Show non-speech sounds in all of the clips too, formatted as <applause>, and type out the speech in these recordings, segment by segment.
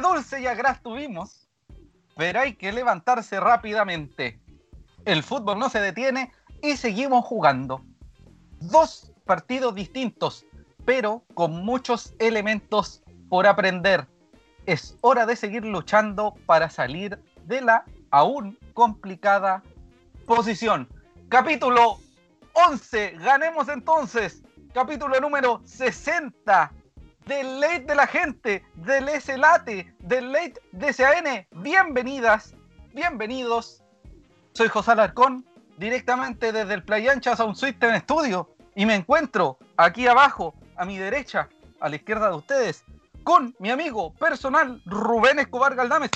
Dulce y a gras tuvimos, pero hay que levantarse rápidamente. El fútbol no se detiene y seguimos jugando. Dos partidos distintos, pero con muchos elementos por aprender. Es hora de seguir luchando para salir de la aún complicada posición. Capítulo 11, ganemos entonces. Capítulo número 60 del late de la gente, del S-Late, del late DCAN. Bienvenidas, bienvenidos. Soy José Alarcón, directamente desde el Playa Ancha Sound System Studio. Y me encuentro aquí abajo, a mi derecha, a la izquierda de ustedes, con mi amigo personal Rubén Escobar Galdames.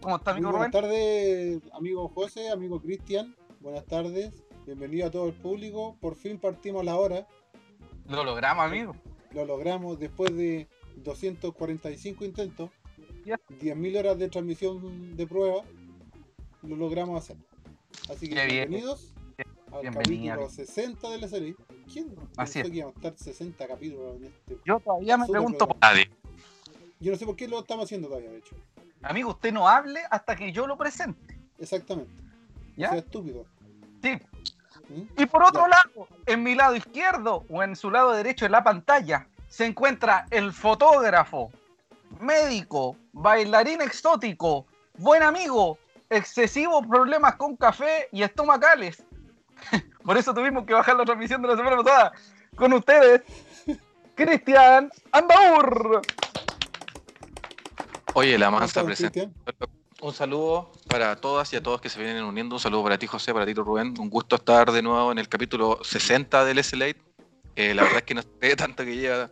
¿Cómo está, amigo Rubén? Buenas tardes, amigo José, amigo Cristian. Buenas tardes. Bienvenido a todo el público. Por fin partimos la hora. Lo logramos, amigo. Lo logramos después de 245 intentos, 10.000 horas de transmisión de prueba. Lo logramos hacer. Así que bienvenidos al capítulo 60 de la serie. ¿Quién Así pensó que íbamos a estar 60 capítulos en este? Yo todavía me pregunto por nadie. Yo no sé por qué lo estamos haciendo todavía, de hecho. Amigo, usted no hable hasta que yo lo presente. Exactamente. ¿Ya? Sea estúpido. Sí. Y por otro lado, en mi lado izquierdo o en su lado derecho de la pantalla, se encuentra el fotógrafo, médico, bailarín exótico, buen amigo, excesivos problemas con café y estomacales. <laughs> por eso tuvimos que bajar la transmisión de la semana pasada. Con ustedes, Cristian Andaur. Oye, la mansa presente. Un saludo para todas y a todos que se vienen uniendo. Un saludo para ti, José, para ti, Rubén. Un gusto estar de nuevo en el capítulo 60 del SLA. Eh, la verdad es que no sé <laughs> tanto que lleva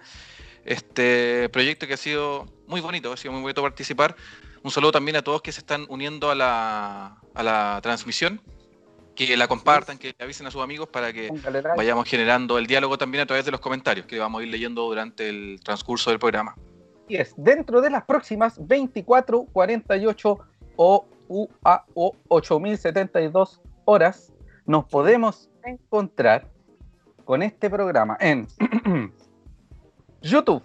este proyecto que ha sido muy bonito, ha sido muy bonito participar. Un saludo también a todos que se están uniendo a la, a la transmisión, que la compartan, que avisen a sus amigos para que vayamos generando el diálogo también a través de los comentarios que vamos a ir leyendo durante el transcurso del programa. Y es dentro de las próximas 24, 48 o, o 8072 horas, nos podemos encontrar con este programa en <clears throat> YouTube.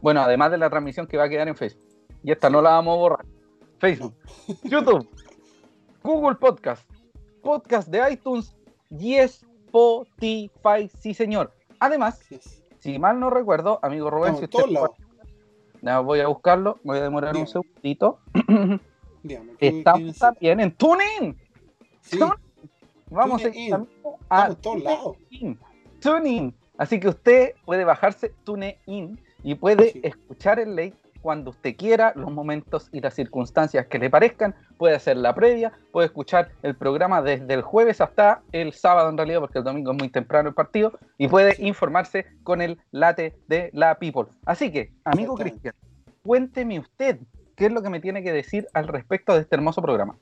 Bueno, además de la transmisión que va a quedar en Facebook. Y esta no la vamos a borrar. Facebook, <laughs> YouTube, Google Podcast, Podcast de iTunes y Spotify. Sí, señor. Además, si mal no recuerdo, amigo Rubén, si usted voy a buscarlo, voy a demorar un segundito. <clears throat> Estamos también en TuneIn. Vamos a, todos lados. TuneIn. Así que usted puede bajarse TuneIn y puede escuchar el late cuando usted quiera, los momentos y las circunstancias que le parezcan. Puede hacer la previa, puede escuchar el programa desde el jueves hasta el sábado en realidad, porque el domingo es muy temprano el partido, y puede informarse con el late de la People. Así que, amigo Cristian, cuénteme usted qué es lo que me tiene que decir al respecto de este hermoso programa.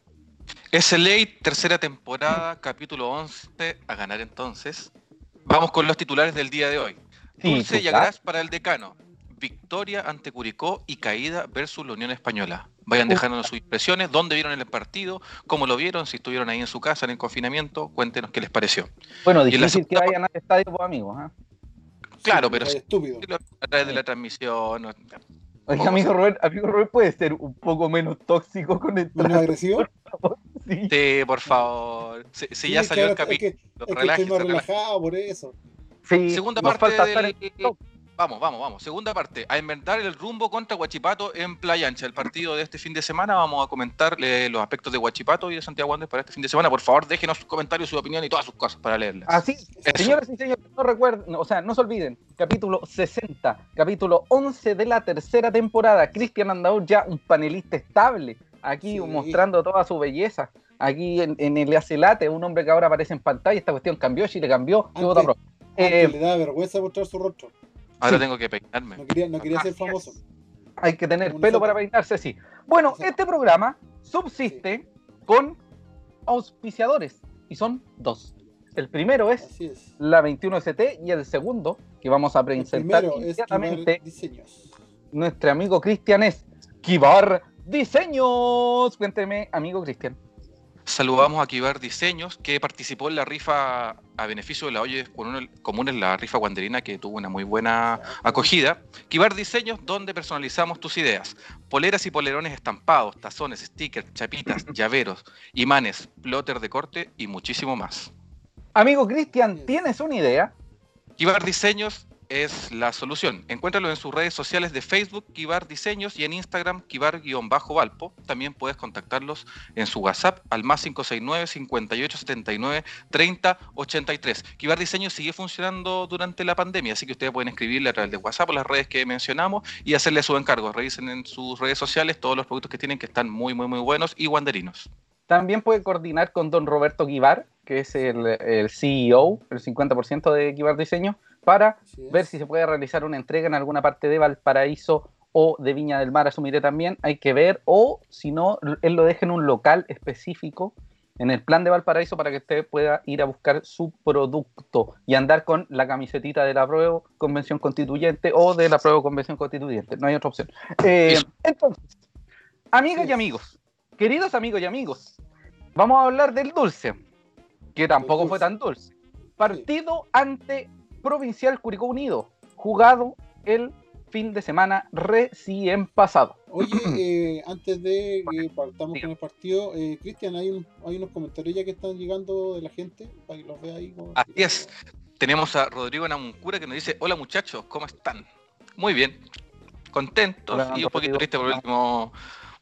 SLA, tercera temporada, capítulo 11, a ganar entonces. Vamos con los titulares del día de hoy. Dulce y agraz para el decano. Victoria ante Curicó y caída versus la Unión Española. Vayan dejándonos sus impresiones, dónde vieron el partido, cómo lo vieron, si estuvieron ahí en su casa, en el confinamiento, cuéntenos qué les pareció. Bueno, difícil que vayan al estadio, pues, amigos. ¿eh? Claro, pero a través de la transmisión. Oiga, amigo Rubén, amigo Rubén puede ser un poco menos tóxico con el ¿Menos agresivo? Sí. por favor. Si, ya salió el capítulo, es que, estoy más relajado por eso. Sí, Segunda parte del... Vamos, vamos, vamos. Segunda parte, a inventar el rumbo contra Huachipato en Playa Ancha. El partido de este fin de semana, vamos a comentar los aspectos de Huachipato y de Santiago Andes para este fin de semana. Por favor, déjenos sus comentarios, su opinión y todas sus cosas para leerlas. Así, señoras y señores, no recuerden, o sea, no se olviden, capítulo 60, capítulo 11 de la tercera temporada. Cristian Andaur ya un panelista estable, aquí mostrando toda su belleza. Aquí en, el Acelate, un hombre que ahora aparece en pantalla, esta cuestión cambió, le cambió, antes, eh, le da vergüenza mostrar su rostro. Ahora tengo que peinarme. No quería, no quería ser famoso. Hay que tener pelo para peinarse, sí. Bueno, este programa subsiste con auspiciadores y son dos. El primero es, la 21ST y el segundo, que vamos a presentar inmediatamente, diseños. nuestro amigo Cristian es Kibar Diseños. Cuénteme, amigo Cristian. Saludamos a Kibar Diseños, que participó en la rifa a beneficio de la Oye Comunes, la rifa guanderina, que tuvo una muy buena acogida. Kibar Diseños, donde personalizamos tus ideas. Poleras y polerones estampados, tazones, stickers, chapitas, <laughs> llaveros, imanes, plotter de corte y muchísimo más. Amigo Cristian, ¿tienes una idea? Kibar Diseños es la solución. Encuéntralo en sus redes sociales de Facebook, Kibar Diseños, y en Instagram, Kibar-Valpo. También puedes contactarlos en su WhatsApp al más 569 5879 3083. Kibar Diseños sigue funcionando durante la pandemia, así que ustedes pueden escribirle a través de WhatsApp o las redes que mencionamos y hacerle su encargo. Revisen en sus redes sociales todos los productos que tienen que están muy, muy, muy buenos y guanderinos. También puede coordinar con don Roberto Kibar, que es el, el CEO, el 50% de Kibar Diseño para ver si se puede realizar una entrega en alguna parte de Valparaíso o de Viña del Mar, asumiré también, hay que ver, o si no, él lo deja en un local específico en el plan de Valparaíso para que usted pueda ir a buscar su producto y andar con la camisetita de la prueba convención constituyente o de la prueba convención constituyente, no hay otra opción. Eh, entonces, amigas y amigos, queridos amigos y amigos, vamos a hablar del dulce, que tampoco fue tan dulce. Partido ante Provincial Curicó Unido, jugado el fin de semana recién pasado. Oye, <clears throat> eh, antes de que partamos con el partido, eh, Cristian, hay, hay unos comentarios ya que están llegando de la gente, para que los vea ahí. Así es. Tenemos a Rodrigo Namuncura que nos dice, hola muchachos, ¿cómo están? Muy bien, contentos y un poquito triste por el último,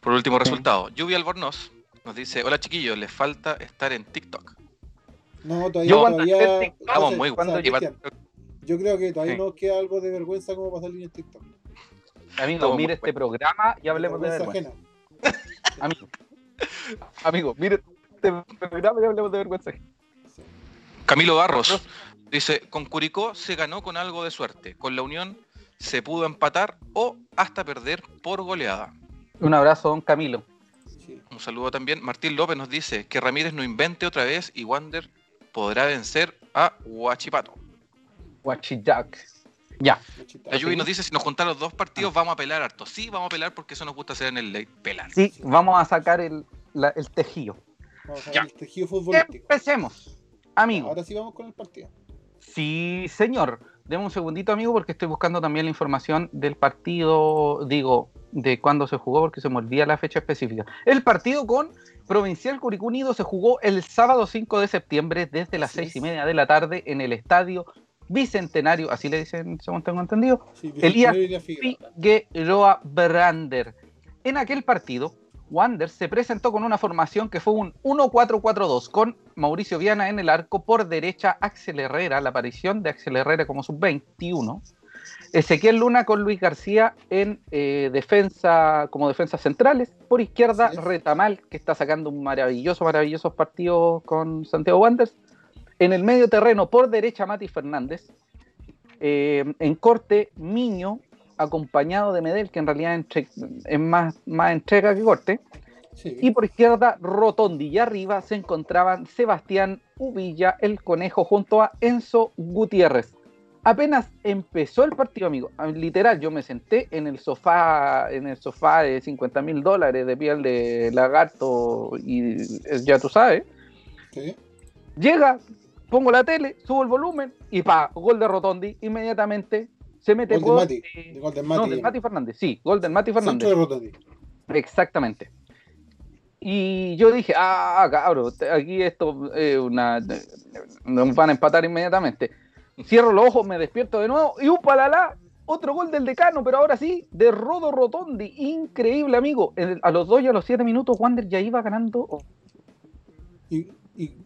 por el último resultado. Lluvia Albornoz nos dice, hola chiquillos, les falta estar en TikTok. No, todavía, todavía... Estamos muy buenos. Yo creo que todavía nos queda algo de vergüenza como para salir en TikTok. Amigo, mire este programa y hablemos de vergüenza. <laughs> Amigo, amigo, mire este programa y hablemos de vergüenza. Camilo Barros dice, con Curicó se ganó con algo de suerte. Con la Unión se pudo empatar o hasta perder por goleada. Un abrazo, don Camilo. Un saludo también. Martín López nos dice que Ramírez no invente otra vez y Wander podrá vencer a Huachipato. Huachidac. Ya. La Yubi nos dice, si nos juntan los dos partidos, vamos a pelar harto. Sí, vamos a pelar porque eso nos gusta hacer en el late, pelar. Sí, vamos a sacar el, el tejido. Vamos a sacar el tejido futbolístico. Empecemos, amigo. Ahora sí vamos con el partido. Sí, señor. Deme un segundito, amigo, porque estoy buscando también la información del partido, digo, de cuándo se jugó, porque se me olvida la fecha específica. El partido con Provincial Curicú Unido se jugó el sábado 5 de septiembre desde las seis y media de la tarde en el estadio bicentenario, así le dicen, según tengo entendido, Elías Figueroa Brander. En aquel partido, Wander se presentó con una formación que fue un 1-4-4-2 con Mauricio Viana en el arco, por derecha Axel Herrera, la aparición de Axel Herrera como sub-21, Ezequiel Luna con Luis García en eh, defensa, como defensas centrales, por izquierda Retamal, que está sacando un maravilloso, maravilloso partido con Santiago Wanderers, en el medio terreno, por derecha, Mati Fernández. Eh, en corte, Miño, acompañado de Medel, que en realidad es más, más entrega que corte. Y por izquierda, Rotondi. Y arriba se encontraban Sebastián Uvilla, el conejo, junto a Enzo Gutiérrez. Apenas empezó el partido, amigo. Ah, literal, yo me senté en el sofá, en el sofá de 50 mil dólares de piel de lagarto y ya tú sabes. Llega pongo la tele, subo el volumen y pa, gol de Rotondi, inmediatamente se mete gol Mati, de, gol Mati, no, del Mati Fernández, sí, gol del Mati Fernández. De Rotondi. Exactamente. Y yo dije, ah, cabrón, aquí esto es una. Nos van a empatar inmediatamente. Cierro los ojos, me despierto de nuevo y un palala, otro gol del decano, pero ahora sí, de Rodo Rotondi. Increíble, amigo. A los dos y a los siete minutos, Wander ya iba ganando. Y, y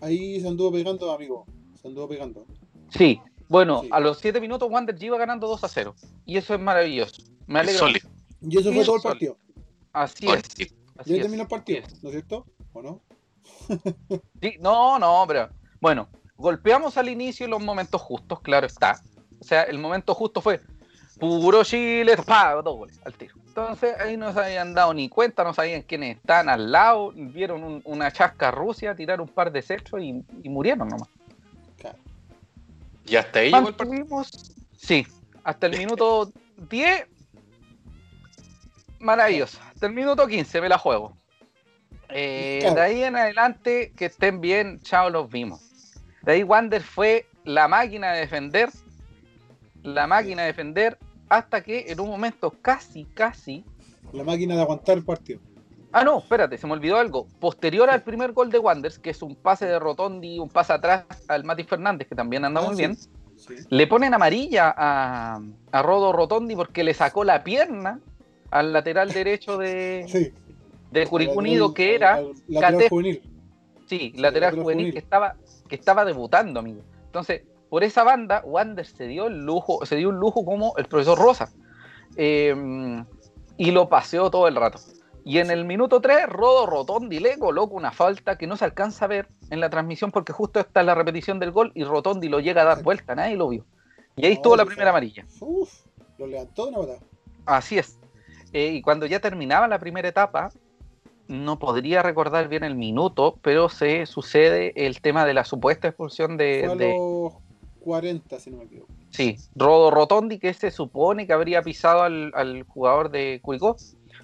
ahí se anduvo pegando, amigo. Se anduvo pegando. Sí, bueno, a los 7 minutos Wander iba ganando 2 a 0. Y eso es maravilloso. Me alegro. Y eso fue todo el partido. Así es. Así ya terminó el partido, ¿no es cierto? ¿O no? sí, no, no, pero bueno, golpeamos al inicio en los momentos justos, claro está. O sea, el momento justo fue puro Chile, pa, dos goles al tiro. Entonces ahí no se habían dado ni cuenta, no sabían quiénes están al lado, vieron una chasca Rusia, tiraron un par de sexos y, murieron nomás. ¿Y hasta ahí llegó el partido? Sí, hasta el minuto 10, maravilloso. Hasta el minuto 15 me la juego. Eh, de ahí en adelante, que estén bien, chao, los vimos. De ahí Wander fue la máquina de defender, la máquina de defender, hasta que en un momento casi, casi... La máquina de aguantar el partido. Ah, no, espérate, se me olvidó algo. Posterior al primer gol de Wanders, que es un pase de Rotondi, un pase atrás al Mati Fernández, que también anda ah, muy bien, le ponen amarilla a, a, Rodo Rotondi porque le sacó la pierna al lateral <laughs> derecho de, de Curicunido, que era... lateral juvenil. Sí, lateral, juvenil, Que, estaba, que estaba debutando, amigo. Entonces, por esa banda, Wander se dio el lujo, se dio un lujo como el profesor Rosa. Eh, y lo paseó todo el rato. Y en el minuto 3, Rodo Rotondi le coloca una falta que no se alcanza a ver en la transmisión porque justo está la repetición del gol y Rotondi lo llega a dar vuelta, nadie lo vio. Y ahí estuvo la primera amarilla. Uf, lo levantó una verdad. Así es. Eh, y cuando ya terminaba la primera etapa, no podría recordar bien el minuto, pero se sucede el tema de la supuesta expulsión de. Fue a los 40, si no me equivoco. Sí, Rodo Rotondi, que se supone que habría pisado al, al jugador de Curicó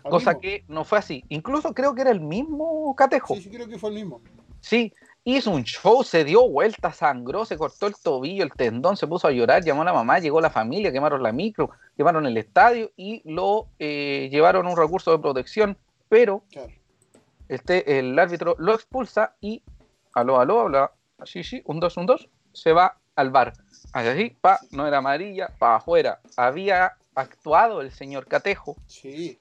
cosa que no fue así. Incluso creo que era el mismo Catejo. Sí, sí, creo que fue el mismo. Sí, hizo un show, se dio vuelta, sangró, se cortó el tobillo, el tendón, se puso a llorar, llamó a la mamá, llegó la familia, quemaron la micro, quemaron el estadio y lo eh, llevaron a un recurso de protección, pero este, el árbitro lo expulsa y aló, aló, habla, sí, sí, un dos, un dos, se va al bar. Así, pa, no era amarilla, pa afuera. Había actuado el señor Catejo. Sí.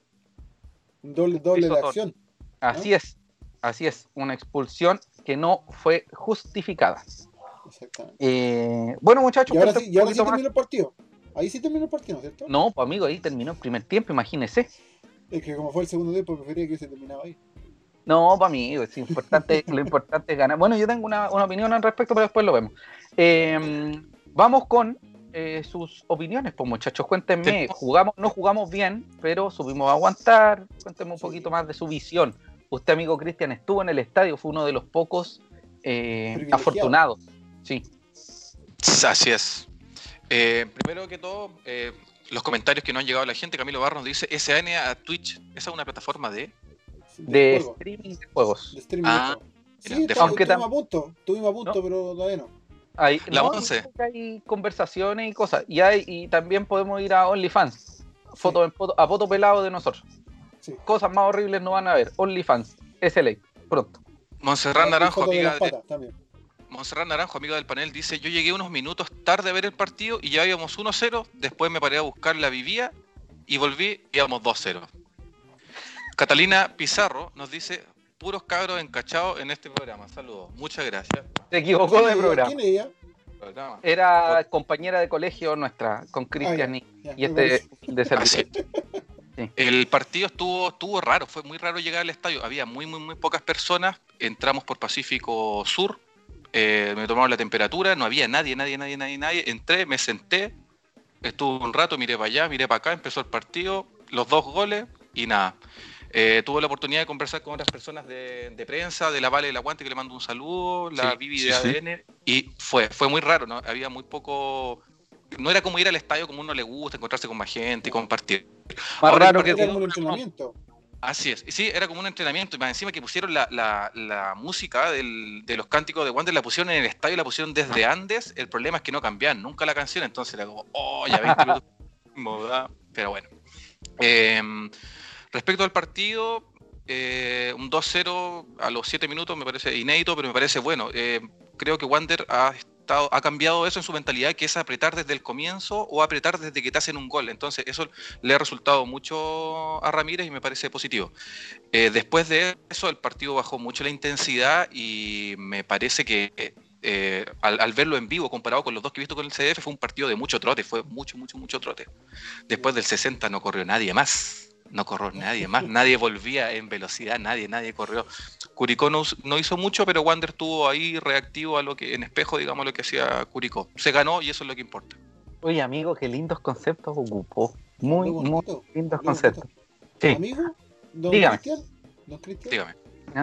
Doble, doble de acción. Así es, así es, una expulsión que no fue justificada. Exactamente. Eh, bueno, muchachos, y ahora sí, y ahora sí terminó el partido. Ahí sí terminó el partido, ¿cierto? No, pues amigo, ahí terminó el primer tiempo, imagínese. Es que como fue el segundo tiempo, prefería que se terminaba ahí. No, para mí, es importante, lo importante es ganar. Bueno, yo tengo una, una, opinión al respecto, pero después lo vemos. Eh, vamos con eh, sus opiniones, pues muchachos, cuéntenme, jugamos, no jugamos bien, pero subimos a aguantar, cuéntenme un poquito más de su visión. Usted, amigo Cristian, estuvo en el estadio, fue uno de los pocos eh, afortunados. Sí. Así es. Eh, primero que todo, los comentarios que nos han llegado a la gente, Camilo Barro nos dice, SAN a Twitch, ¿esa es una plataforma de? De, streaming de juegos. De streaming ah, sí, estuvimos a punto, estuvimos a punto, pero todavía no. Hay, la 11. Hay conversaciones y cosas. Y, hay, y también podemos ir a OnlyFans. Foto, a foto pelado de nosotros. Cosas más horribles no van a ver. OnlyFans. SLA. Pronto. Monserrat Naranjo, amiga de, Monserrat Naranjo, amiga del panel, dice: Yo llegué unos minutos tarde a ver el partido y ya íbamos 1-0. Después me paré a buscar la vivía y volví y íbamos 2-0. Catalina Pizarro nos dice: puros cabros encachados en este programa. Saludos, muchas gracias. Se equivocó de programa. ¿Quién es ella? Era compañera de colegio nuestra, con ah, Cristian y, este de servicio. El partido estuvo, estuvo raro, fue muy raro llegar al estadio. Había muy, muy, muy pocas personas. Entramos por Pacífico Sur, eh, me tomaron la temperatura, no había nadie, nadie, nadie, nadie, nadie. Entré, me senté, estuve un rato, miré para allá, miré para acá, empezó el partido, los dos goles y nada. Eh, tuve la oportunidad de conversar con otras personas de, prensa, de la Vale del Aguante, que le mando un saludo, la Vivi de ADN, y fue, fue muy raro, ¿no? Había muy poco. No era como ir al estadio como uno le gusta, encontrarse con más gente y compartir. Más raro que era como un entrenamiento. Así es, sí, era como un entrenamiento, y más encima que pusieron la, la, música del, de los cánticos de Wander, la pusieron en el estadio, la pusieron desde Andes, el problema es que no cambian nunca la canción, entonces era como, oh, ya 20 <laughs> minutos, pero bueno. Eh, Respecto al partido, eh, un 2-0 a los 7 minutos me parece inédito, pero me parece bueno. Eh, creo que Wander ha, estado, ha cambiado eso en su mentalidad, que es apretar desde el comienzo o apretar desde que te hacen un gol. Entonces, eso le ha resultado mucho a Ramírez y me parece positivo. Eh, después de eso, el partido bajó mucho la intensidad y me parece que al, al, verlo en vivo comparado con los dos que he visto con el CDF, fue un partido de mucho trote, fue mucho, mucho, mucho trote. Después del 60 no corrió nadie más no corrió nadie más, nadie volvía en velocidad, nadie, nadie corrió. Curicó no, hizo mucho, pero Wander estuvo ahí reactivo a lo que, en espejo, digamos, lo que hacía Curicó. Se ganó y eso es lo que importa. Oye, amigo, qué lindos conceptos ocupó. Muy, muy, lindos conceptos. Sí. Amigo, don Dígame. Cristian, don Cristian.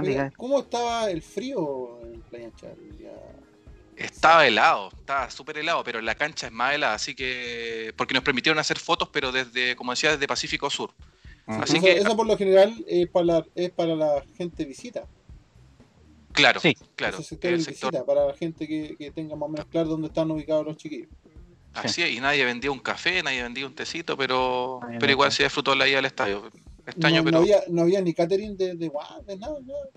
Dígame. ¿Cómo estaba el frío en Playa Charlie? Estaba helado, estaba súper helado, pero la cancha es más helada, así que. Porque nos permitieron hacer fotos, pero desde, como decía, desde Pacífico Sur. Así eso, que, eso por lo general es para la, es para la gente visita. Claro, sí. claro. visita, para la gente que, que, tenga más o menos claro dónde están ubicados los chiquillos. Así es, y nadie vendía un café, nadie vendía un tecito, pero, pero igual se disfrutó la ida al estadio. Extraño, no, pero... no, había, no había ni catering de, de, de nada, nada.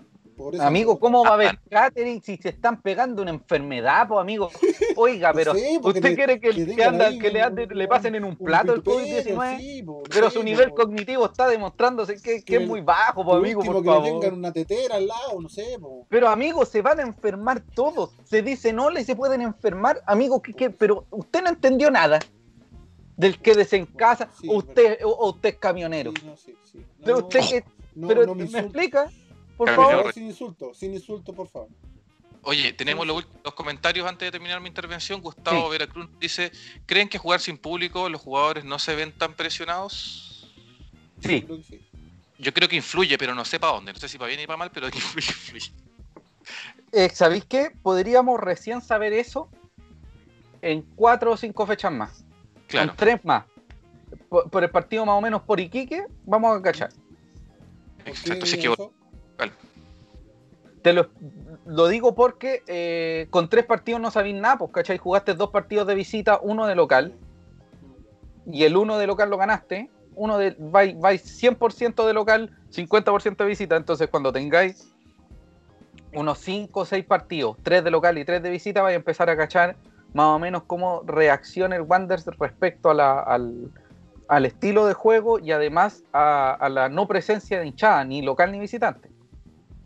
Amigo, ¿cómo va a haber <laughs> catering si se están pegando una enfermedad, pues amigo? Oiga, pero ¿usted quiere que, le, que le, le, pasen en un plato el COVID-19? pero su nivel cognitivo está demostrándose que, es muy bajo, pues amigo, por que favor. tengan una tetera al lado, no sé. Pero amigo, se van a enfermar todos. Se dice no le se pueden enfermar. Amigo, ¿qué, pero usted no entendió nada del que en casa, usted, o, usted es camionero. pero usted que, pero me explica por favor. Sin insulto, sin insulto, por favor. Oye, tenemos los, comentarios antes de terminar mi intervención. Gustavo Veracruz dice: ¿Creen que jugar sin público los jugadores no se ven tan presionados? Sí. Yo creo que influye, pero no sé para dónde. No sé si para bien y para mal, pero <laughs> influye, influye. Eh, ¿Sabéis qué? Podríamos recién saber eso en cuatro o cinco fechas más. Claro. En tres más. Por, el partido más o menos por Iquique, vamos a cachar. Exacto, sí que te lo, digo porque eh, con tres partidos no sabéis nada, pues, ¿cachai? Jugaste dos partidos de visita, uno de local, y el uno de local lo ganaste, uno de vais, 100% de local, 50% de visita, entonces cuando tengáis unos 5 o 6 partidos, tres de local y tres de visita, vais a empezar a cachar más o menos cómo reacciona el Wanderers respecto al, estilo de juego y además a, a, la no presencia de hinchada, ni local ni visitante.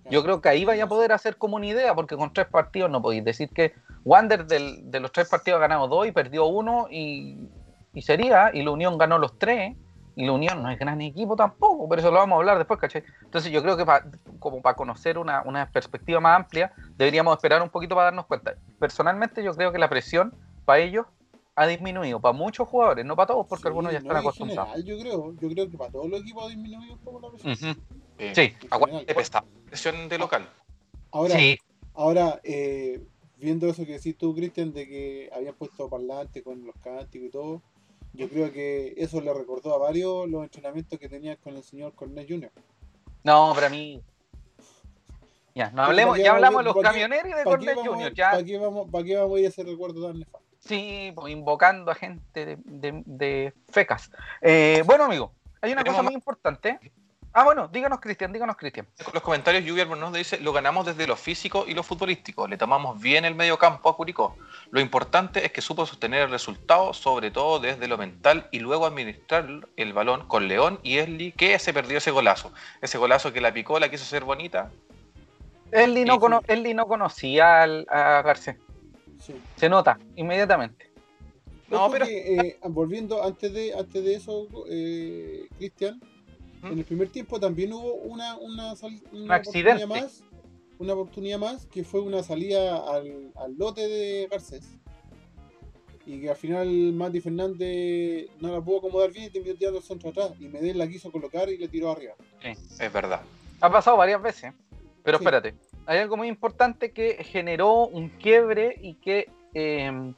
Yo creo que ahí vaya a poder hacer como una idea, porque con tres partidos no podéis decir que Wander de los tres partidos ha ganado dos y perdió uno y, sería, y la Unión ganó los tres, y la Unión no es gran equipo tampoco, pero eso lo vamos a hablar después, ¿cachai? Entonces yo creo que como para conocer una, perspectiva más amplia, deberíamos esperar un poquito para darnos cuenta. Personalmente yo creo que la presión para ellos ha disminuido, para muchos jugadores, no para todos, porque algunos ya están acostumbrados. yo creo, yo creo que para todos los equipos ha disminuido un poco la presión. Sí, aguante presión de local. Ahora, ahora eh, viendo eso que decís tú, Cristian, de que habían puesto parlante con los cánticos y todo, yo creo que eso le recordó a varios los entrenamientos que tenías con el señor Cornell Jr. No, para mí. Ya, no hablemos, ya hablamos de los camioneros y de Cornell Jr. Ya. ¿Para qué, vamos, ¿Para qué vamos a ir a ese recuerdo tan nefasto? Sí, pues, invocando a gente de, fecas. Eh, bueno, amigo, hay una cosa muy importante Ah, bueno, díganos, Cristian, díganos, Cristian. Los comentarios, Lluvia nos dice: Lo ganamos desde lo físico y lo futbolístico. Le tomamos bien el medio campo a Curicó. Lo importante es que supo sostener el resultado, sobre todo desde lo mental, y luego administrar el balón con León y Esli, que se perdió ese golazo. Ese golazo que la picó, la quiso ser bonita. Esli no, no conocía a Garcés. Se nota inmediatamente. No, pero. Eh, volviendo antes de, antes de eso, eh, Cristian en el primer tiempo también hubo una, una, oportunidad más, una oportunidad más que fue una salida al, lote de Garcés. Y que al final Mati Fernández no la pudo acomodar bien y terminó tirando el centro atrás. Y Medel la quiso colocar y le tiró arriba. Sí, es verdad. Ha pasado varias veces. Pero espérate, hay algo muy importante que generó un quiebre y que eh,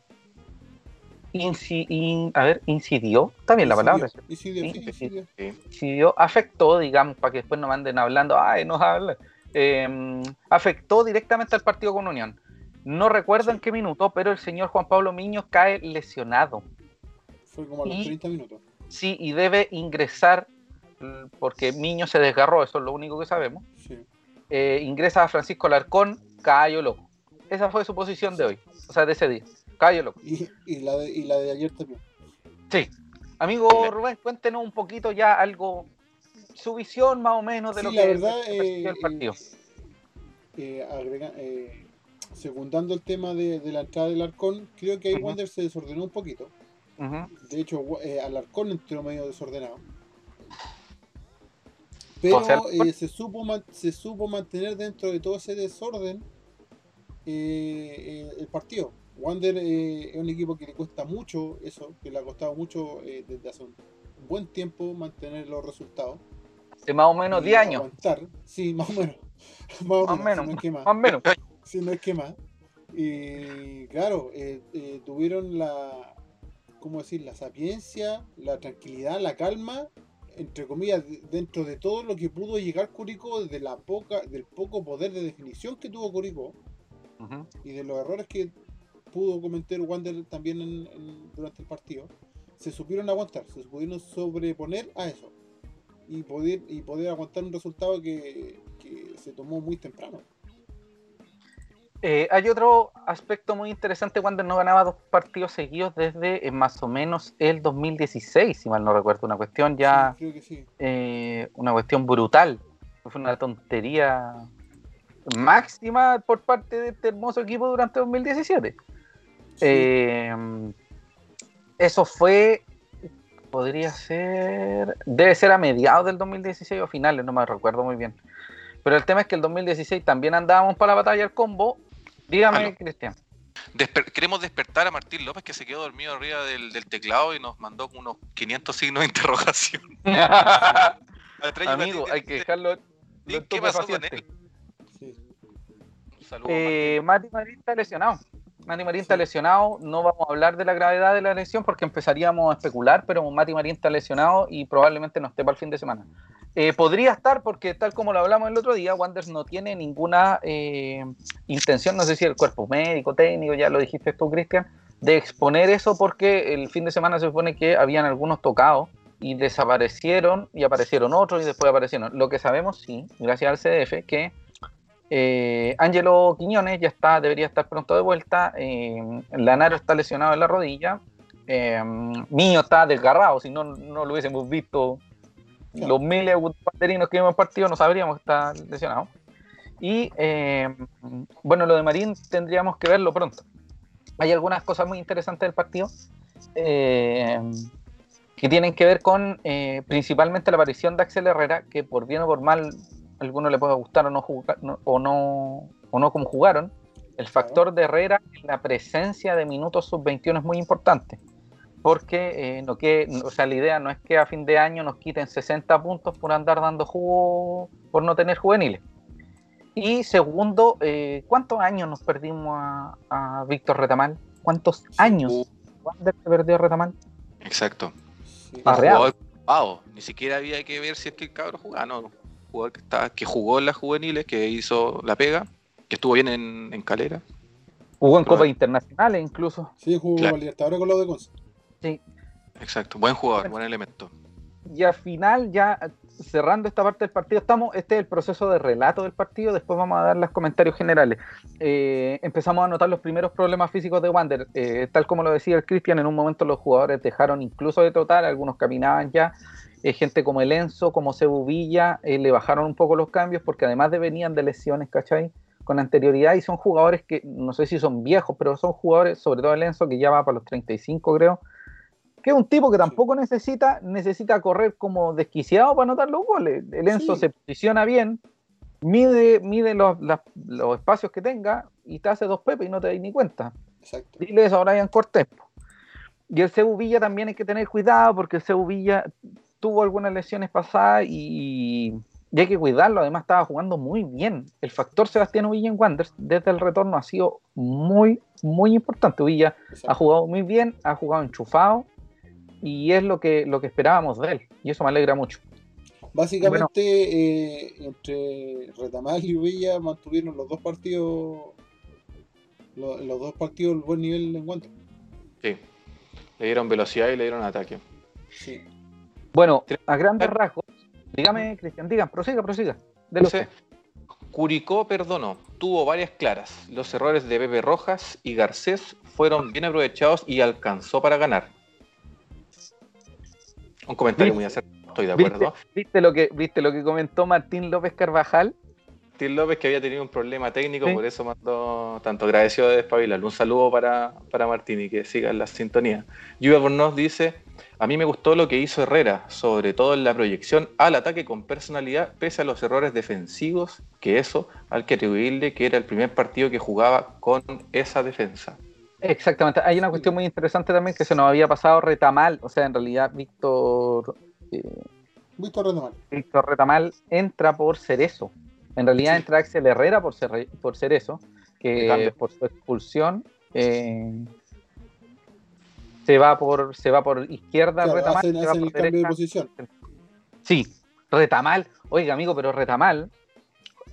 a ver, incidió, está bien la palabra. Incidió, afectó, digamos, para que después no manden hablando, ay, no habla. Em, afectó directamente al partido con Unión. No recuerdo en qué minuto, pero el señor Juan Pablo Miño cae lesionado. Fue como a los 30 minutos. Sí, y debe ingresar, porque Miño se desgarró, eso es lo único que sabemos. Eh, ingresa a Francisco Larcón, cayó loco. Esa fue su posición de hoy, o sea, de ese día. Y, la de, y la de ayer también. Sí. Amigo Rubén, cuéntenos un poquito ya algo, su visión más o menos de lo que verdad, eh, el partido. Eh, eh, secundando el tema de, la entrada del Arcón, creo que ahí Wander se desordenó un poquito. De hecho, al Arcón entró medio desordenado. Pero se, supo, se supo mantener dentro de todo ese desorden el partido. Wander eh, es un equipo que le cuesta mucho eso, que le ha costado mucho eh, desde hace un buen tiempo mantener los resultados. De más o menos 10 años. Sí, más o menos. más o menos. Si no es que más. más menos. Si no es que más. Y claro, eh, tuvieron la, ¿cómo decir? La sapiencia, la tranquilidad, la calma entre comillas, dentro de todo lo que pudo llegar Curicó, de la poca, del poco poder de definición que tuvo Curicó, y de los errores que pudo cometer Wander también durante el partido, se supieron aguantar, se supieron sobreponer a eso y poder, y poder aguantar un resultado que, se tomó muy temprano. Eh, hay otro aspecto muy interesante cuando no ganaba dos partidos seguidos desde eh, más o menos el 2016, si mal no recuerdo, una cuestión ya, eh, una cuestión brutal, fue una tontería máxima por parte de este hermoso equipo durante 2017. Eso fue podría ser. Debe ser a mediados del 2016 o finales, no me recuerdo muy bien. Pero el tema es que el 2016 también andábamos para la batalla al combo. Dígame, Cristian. queremos despertar a Martín López que se quedó dormido arriba del, teclado y nos mandó unos 500 signos de interrogación. <laughs> Amigo, hay que dejarlo. ¿Qué pasó con él? Sí. Eh, Mati Marín está lesionado. Mati Marín está lesionado, no vamos a hablar de la gravedad de la lesión porque empezaríamos a especular, pero Mati Marín está lesionado y probablemente no esté para el fin de semana. Eh, podría estar porque tal como lo hablamos el otro día, Wanders no tiene ninguna eh, intención, no sé si el cuerpo médico, técnico, ya lo dijiste tú, Cristian, de exponer eso porque el fin de semana se supone que habían algunos tocados y desaparecieron y aparecieron otros y después aparecieron. Lo que sabemos, sí, gracias al CDF, que eh, Ángelo Quiñones ya está, debería estar pronto de vuelta. Eh, Lanaro está lesionado en la rodilla. Eh, Mío está desgarrado, si no, no lo hubiésemos visto los miles de banderinos que hemos partido, no sabríamos que está lesionado. Y eh, bueno, lo de Marín tendríamos que verlo pronto. Hay algunas cosas muy interesantes del partido que tienen que ver con principalmente la aparición de Axel Herrera, que por bien o por mal alguno le puede gustar o no, jugar, o no, o no como jugaron, el factor de Herrera en la presencia de minutos sub-21 es muy importante. Porque eh, no que, o sea, la idea no es que a fin de año nos quiten 60 puntos por andar dando jugo, por no tener juveniles. Y segundo, eh, ¿cuántos años nos perdimos a, Víctor Retamal? ¿Cuántos años? ¿Cuándo se perdió Retamal? Exacto. Sí. Ni siquiera había que ver si es que el cabro jugaba, no jugador que, está, que jugó en las juveniles, que hizo la pega, que estuvo bien en, Calera. Jugó en Copa Internacionales incluso. Sí, jugó claro. ahora con los de Conce. Sí. Exacto, buen jugador, buen elemento. Y al final, ya cerrando esta parte del partido, estamos, este es el proceso de relato del partido, después vamos a dar los comentarios generales. Eh, empezamos a notar los primeros problemas físicos de Wander, eh, tal como lo decía el Cristian, en un momento los jugadores dejaron incluso de trotar, algunos caminaban ya, eh, gente como el Enzo, como Cebu Villa, eh, le bajaron un poco los cambios porque además de venían de lesiones, ¿cachai? Con anterioridad y son jugadores que no sé si son viejos, pero son jugadores, sobre todo el Enzo, que ya va para los 35, creo, que es un tipo que tampoco necesita, necesita correr como desquiciado para anotar los goles. El Enzo se posiciona bien, mide, mide los, espacios que tenga y te hace dos pepe y no te das ni cuenta. Exacto. Dile eso a Brian Cortés. Y el Cebu Villa también hay que tener cuidado porque el Cebu Villa tuvo algunas lesiones pasadas y, hay que cuidarlo. Además, estaba jugando muy bien. El factor Sebastián Villa en Wanderers desde el retorno ha sido muy, muy importante. Villa ha jugado muy bien, ha jugado enchufado y es lo que, lo que esperábamos de él. Y eso me alegra mucho. Básicamente, eh, entre Retamal y Villa mantuvieron los dos partidos, los, los dos partidos el buen nivel en Wanderers. Sí, le dieron velocidad y le dieron ataque. Sí. Bueno, a grandes rasgos, dígame, Cristian, digan, prosiga, prosiga. De Curicó perdonó, tuvo varias claras. Los errores de Pepe Rojas y Garcés fueron bien aprovechados y alcanzó para ganar. Un comentario muy acertado, estoy de acuerdo. ¿Viste, lo que, ¿Viste lo que comentó Martín López Carvajal? Martín López que había tenido un problema técnico, por eso mandó tanto agradecido de despabilar. Un saludo para, para Martín y que siga en la sintonía. Lluvia nos dice, a mí me gustó lo que hizo Herrera, sobre todo en la proyección al ataque con personalidad, pese a los errores defensivos, que eso hay que atribuirle que era el primer partido que jugaba con esa defensa. Exactamente, hay una cuestión muy interesante también que se nos había pasado Retamal, o sea, en realidad Víctor... Eh, Víctor Retamal. Víctor Retamal entra por Cerezo. En realidad entra Axel Herrera por, ser, por Cerezo, que por su expulsión... Eh, se va por se va por izquierda claro, hacen, el cambio de posición Sí, Retamal. Oiga, amigo, pero Retamal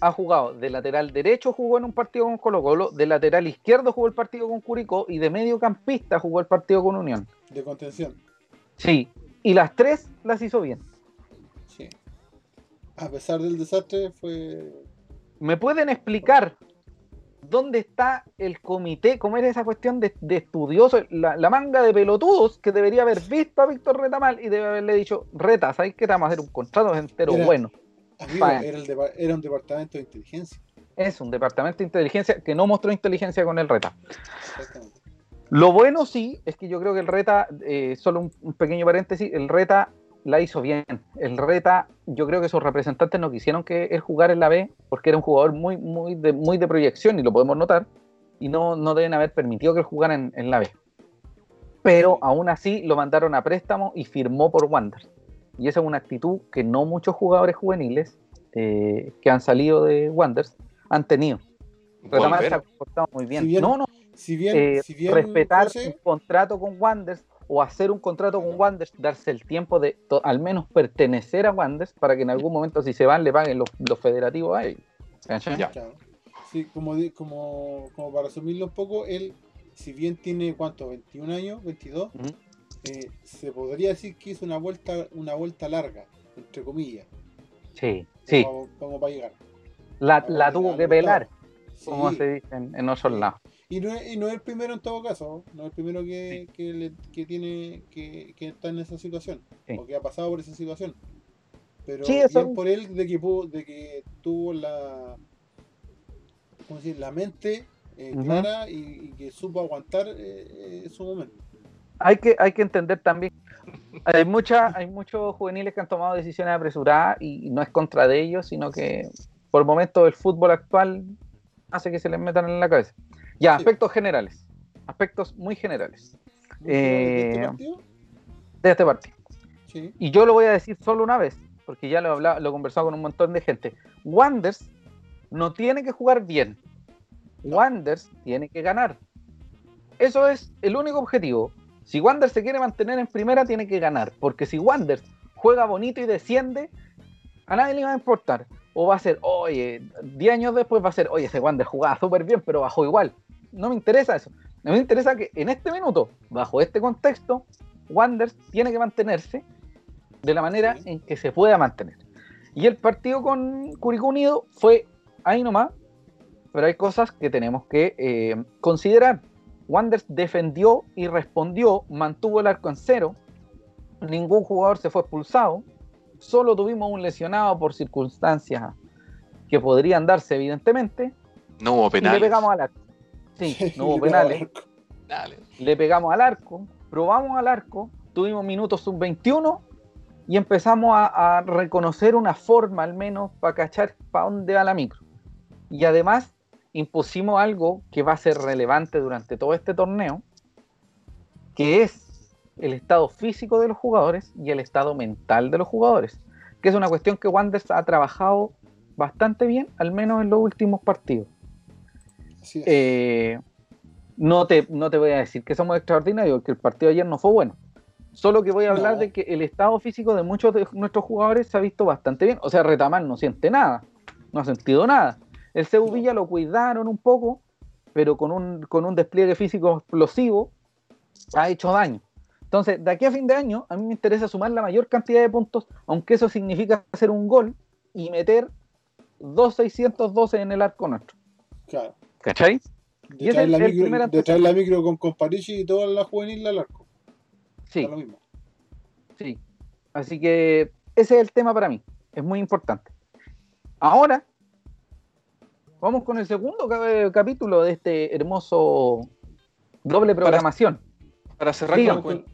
ha jugado de lateral derecho, jugó en un partido con Colo Colo, de lateral izquierdo jugó el partido con Curicó y de mediocampista jugó el partido con Unión. De contención. Sí, y las tres las hizo bien. Sí. A pesar del desastre fue... ¿Me pueden explicar dónde está el comité? ¿Cómo era esa cuestión de, estudiosos? La, manga de pelotudos que debería haber visto a Víctor Retamal y debe haberle dicho, Reta, ¿sabes qué? Te vamos a hacer un contrato entero bueno era, un departamento de inteligencia. Es un departamento de inteligencia que no mostró inteligencia con el RETA. Lo bueno sí es que yo creo que el RETA, eh, solo un, pequeño paréntesis, el RETA la hizo bien. El RETA, yo creo que sus representantes no quisieron que él jugara en la B porque era un jugador muy, muy, de, muy de proyección y lo podemos notar. Y no, no deben haber permitido que él jugara en, en la B. Pero aún así lo mandaron a préstamo y firmó por Wander. Y esa es una actitud que no muchos jugadores juveniles eh, que han salido de Wanderers han tenido. Retamar se ha comportado muy bien. no, no. Si bien, eh, respetar un contrato con Wanderers o hacer un contrato con Wanderers, darse el tiempo de al menos pertenecer a Wanderers para que en algún momento si se van le paguen los, federativos a ellos. Sí, como, como, como para asumirlo un poco, él, si bien tiene, ¿cuánto? ¿21 años? ¿22? Eh, se podría decir que hizo una vuelta, una vuelta larga, entre comillas. Sí, sí. Como, para llegar. La, tuvo que pelar, como se dice en, otros lados. Y no, es, no, es el primero en todo caso, no es el primero que, que, tiene que, está en esa situación, o que ha pasado por esa situación. Pero es por él de que, de que tuvo la, ¿cómo decir? la mente eh, clara y, que supo aguantar eh, su momento hay que, hay que entender también, hay, mucha, hay muchos juveniles que han tomado decisiones apresuradas y no es contra de ellos, sino que por el momento el fútbol actual hace que se les metan en la cabeza. Ya, aspectos generales, aspectos muy generales. ¿De este eh, partido? De este partido. Y yo lo voy a decir solo una vez, porque ya lo he, hablado, lo he conversado con un montón de gente. Wanders no tiene que jugar bien. Wanders tiene que ganar. Eso es el único objetivo. Si Wander se quiere mantener en primera, tiene que ganar. Porque si Wander juega bonito y desciende, a nadie le va a importar. O va a ser, oye, 10 años después va a ser, oye, ese Wander jugaba súper bien, pero bajó igual. No me interesa eso. Me interesa que en este minuto, bajo este contexto, Wander tiene que mantenerse de la manera en que se pueda mantener. Y el partido con Curicó Unido fue ahí nomás, pero hay cosas que tenemos que eh, considerar. Wanders defendió y respondió, mantuvo el arco en cero, ningún jugador se fue expulsado, solo tuvimos un lesionado por circunstancias que podrían darse evidentemente. No hubo penales. le pegamos al arco. Sí, no hubo <laughs> penales. Le pegamos al arco, probamos al arco, tuvimos minutos sub-21 y empezamos a, a, reconocer una forma al menos para cachar para dónde va la micro. Y además impusimos algo que va a ser relevante durante todo este torneo, que es el estado físico de los jugadores y el estado mental de los jugadores, que es una cuestión que Wanders ha trabajado bastante bien, al menos en los últimos partidos. Eh, no, te, no te voy a decir que somos extraordinarios, que el partido de ayer no fue bueno. Solo que voy a hablar de que el estado físico de muchos de nuestros jugadores se ha visto bastante bien. O sea, Retamal no siente nada, no ha sentido nada. El CEU Villa lo cuidaron un poco, pero con un, con un despliegue físico explosivo ha hecho daño. Entonces, de aquí a fin de año, a mí me interesa sumar la mayor cantidad de puntos, aunque eso significa hacer un gol y meter 2.612 en el arco nuestro. Claro. ¿Cachai? De y traer, la, micro, de traer la micro con, con y toda la juvenil al arco. Sí. Lo mismo. Sí. Así que ese es el tema para mí. Es muy importante. Ahora, Vamos con el segundo capítulo de este hermoso doble programación. Para, cerrar con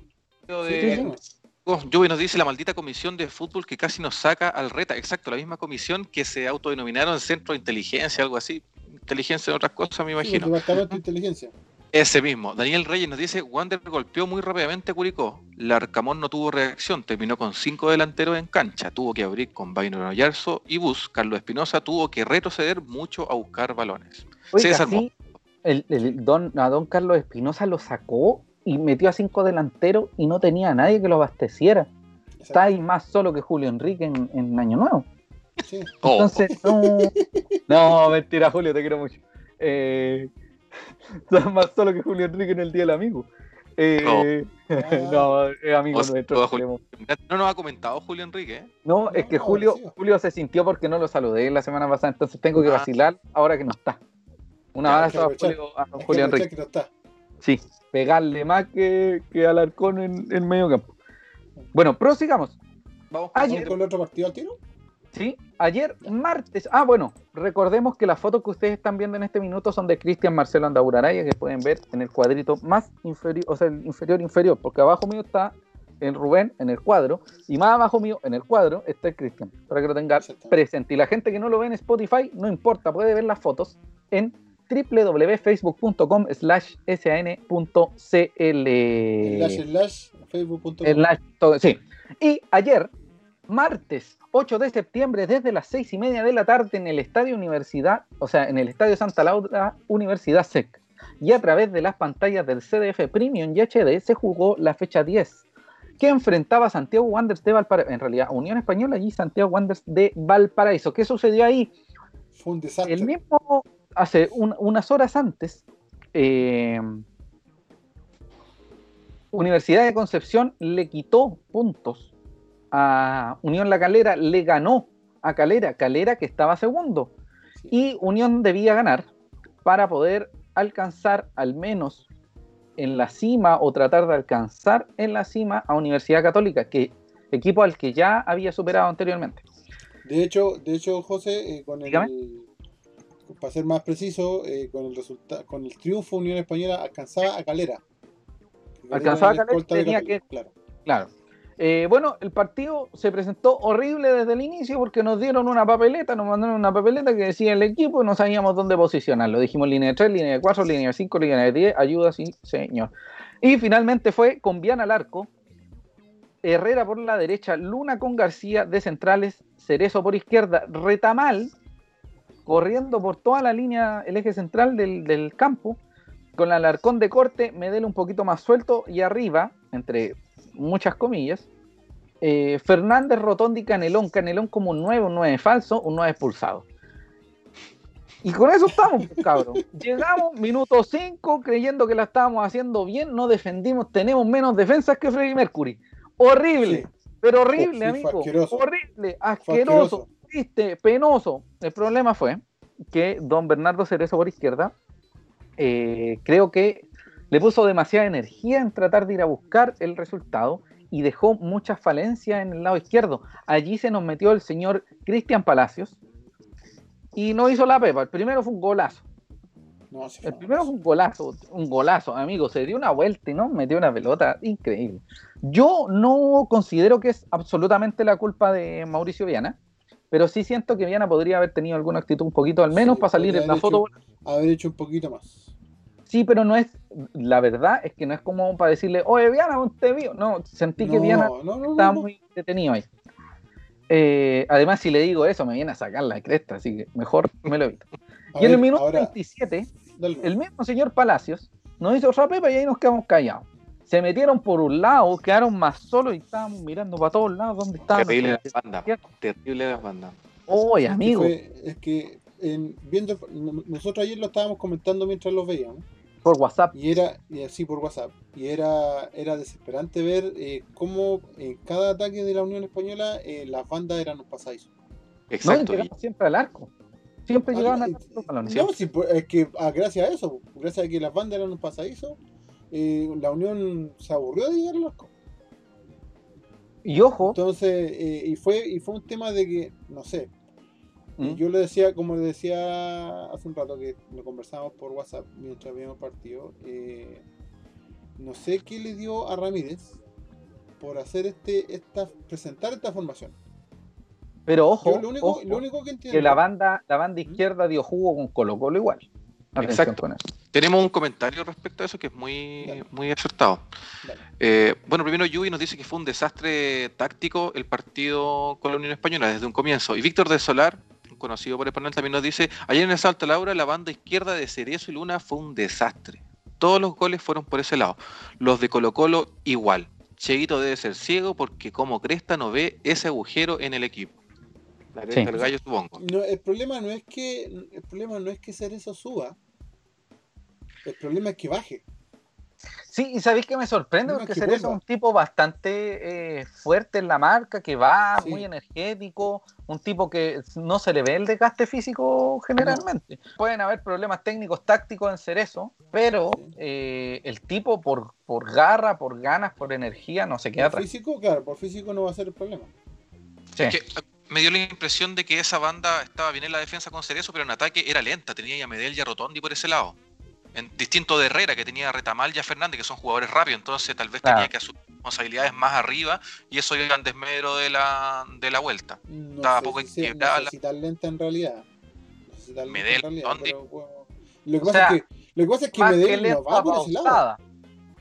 el de... Juve nos dice la maldita comisión de fútbol que casi nos saca al reta. Exacto, la misma comisión que se autodenominaron Centro de Inteligencia, algo así. Inteligencia en otras cosas, me imagino. departamento de Inteligencia. Ese mismo. Daniel Reyes nos dice, Wander golpeó muy rápidamente a Curicó. Larcamón no tuvo reacción, terminó con cinco delanteros en cancha. Tuvo que abrir con Baino Oyarzo y Bus. Carlos Espinosa tuvo que retroceder mucho a buscar balones. Se desarmó. el, don, a don Carlos Espinosa lo sacó y metió a cinco delanteros y no tenía a nadie que lo abasteciera. estáis más solo que Julio Enrique en, Año Nuevo. Sí. Entonces, no. <laughs> No, mentira, Julio, te quiero mucho. Eh, <laughs> estás más solo que Julio Enrique en el Día del Amigo. Eh, <laughs> no, es amigo nuestro. No nos ha comentado Julio Enrique. ¿eh? No, es que Julio, Julio se sintió porque no lo saludé la semana pasada, entonces tengo que ah. vacilar ahora que no está. Una abrazo a Julio, a Julio Enrique. Sí, pegarle más que, que Alarcón en, en medio campo. Bueno, prosigamos. ¿Vamos con el otro partido al tiro? Sí, ayer martes. Ah, bueno, recordemos que las fotos que ustedes están viendo en este minuto son de Cristian Marcelo Andauraraya, que pueden ver en el cuadrito más inferior, o sea, el inferior inferior, porque abajo mío está el Rubén en el cuadro, y más abajo mío en el cuadro está el Cristian, para que lo tengan presente. Y la gente que no lo ve en Spotify, no importa, puede ver las fotos en www.facebook.com slash san.cl slash facebook.com sí. Y ayer, martes 8 de septiembre, desde las 6 y media de la tarde en el Estadio Universidad, o sea, en el Estadio Santa Laura Universidad SEC, y a través de las pantallas del CDF Premium y HD se jugó la fecha 10, que enfrentaba a Santiago Wanderers de Valparaíso, en realidad Unión Española y Santiago Wanderers de Valparaíso. ¿Qué sucedió ahí? Fue un desastre. El mismo hace unas horas antes, eh, Universidad de Concepción le quitó puntos a Unión La Calera, le ganó a Calera, Calera que estaba segundo. Y Unión debía ganar para poder alcanzar al menos en la cima o tratar de alcanzar en la cima a Universidad Católica, que equipo al que ya había superado anteriormente. De hecho, de hecho, José, eh, con el, para ser más preciso, eh, con, el con el triunfo Unión Española alcanzaba a Calera. Alcanzaba a Calera, tenía que... Claro. claro. Eh, bueno, el partido se presentó horrible desde el inicio porque nos dieron una papeleta, nos mandaron una papeleta que decía el equipo y no sabíamos dónde posicionarlo. Dijimos línea de 3, línea de 4, línea de 5, línea de 10, ayuda, sí, señor. Y finalmente fue con Viana al arco, Herrera por la derecha, Luna con García de centrales, Cerezo por izquierda, Retamal corriendo por toda la línea, el eje central del, campo, con alarcón de corte, Medel un poquito más suelto y arriba, entre muchas comillas, eh, Fernández, Rotondi, Canelón, Canelón como un 9, un 9 falso, un 9 expulsado. Y con eso estamos, pues, cabrón. <laughs> Llegamos, minuto 5, creyendo que la estábamos haciendo bien, no defendimos, tenemos menos defensas que Freddy Mercury. Horrible, pero horrible, amigo. Horrible, asqueroso triste, penoso. El problema fue que don Bernardo Cerezo por izquierda, eh, creo que le puso demasiada energía en tratar de ir a buscar el resultado y dejó muchas falencias en el lado izquierdo. Allí se nos metió el señor Cristian Palacios y no hizo la pepa. El primero fue un golazo. el primero fue un golazo, un golazo, amigo. Se dio una vuelta y no metió una pelota increíble. Yo no considero que es absolutamente la culpa de Mauricio Viana pero sí siento que Viana podría haber tenido alguna actitud un poquito al menos para salir en la foto. Haber hecho un poquito más. Sí, pero no es, la verdad es que no es como para decirle, oye, Viana, usted vio. No, sentí que Viana estaba muy detenido ahí. Eh, además, si le digo eso, me viene a sacar la cresta, así que mejor me lo evito. y en el minuto 27, el mismo señor Palacios nos hizo otra pepa y ahí nos quedamos callados se metieron por un lado, quedaron más solos y estábamos mirando para todos lados dónde estaban. Terrible la banda. Terrible la banda. Oye, amigo. Es que, viendo, nosotros ayer lo estábamos comentando mientras los veíamos. Por WhatsApp. Y era, sí, por WhatsApp. Y era, era desesperante ver eh, cómo en cada ataque de la Unión Española eh, las bandas eran un pasadizos. Exacto. siempre al arco. Siempre ah, llegaban a los balones. No, pues, es que ah, gracias a eso, gracias a que las bandas eran un pasadizo, eh, la Unión se aburrió de llegar loco. Y ojo. Entonces, eh, y, fue, y fue un tema de que, no sé, ¿Mm? yo le decía, como le decía hace un rato que lo conversamos por WhatsApp mientras habíamos partido, eh, no sé qué le dio a Ramírez por hacer este, esta, presentar esta formación. Pero ojo, lo único, que, la banda, la banda ¿Mm? izquierda dio jugo con Colo Colo igual. Exacto. Tenemos un comentario respecto a eso que es muy, muy acertado. Eh, bueno, primero Yubi nos dice que fue un desastre táctico el partido con la Unión Española desde un comienzo. Y Víctor de Solar, conocido por el panel, también nos dice, ayer en el Salto Laura la banda izquierda de Cerezo y Luna fue un desastre. Todos los goles fueron por ese lado. Los de Colo Colo igual. Cheito debe ser ciego porque como Cresta no ve ese agujero en el equipo. La cresta del gallo, supongo. No, el problema no es que el problema no es que Cerezo suba. El problema es que baje. Sí, y sabéis que me sorprende porque Cerezo es un tipo bastante eh, fuerte en la marca, que va muy energético, un tipo que no se le ve el desgaste físico generalmente. Pueden haber problemas técnicos, tácticos en Cerezo, pero eh, el tipo por, por garra, por ganas, por energía, no se queda por físico, claro, por físico no va a ser el problema. Sí. me dio la impresión de que esa banda estaba bien en la defensa con Cerezo, pero en ataque era lenta, tenía ya Medel y a Rotondi por ese lado distinto de Herrera, que tenía Retamal y a Fernández, que son jugadores rápidos, entonces tal vez tenía que asumir responsabilidades más arriba y eso iba en desmedro de la, de la vuelta. No Estaba poco equilibrada. necesita lenta en realidad. Medel, lo, que pasa es que, lo que pasa es que Medel no va por ese lado.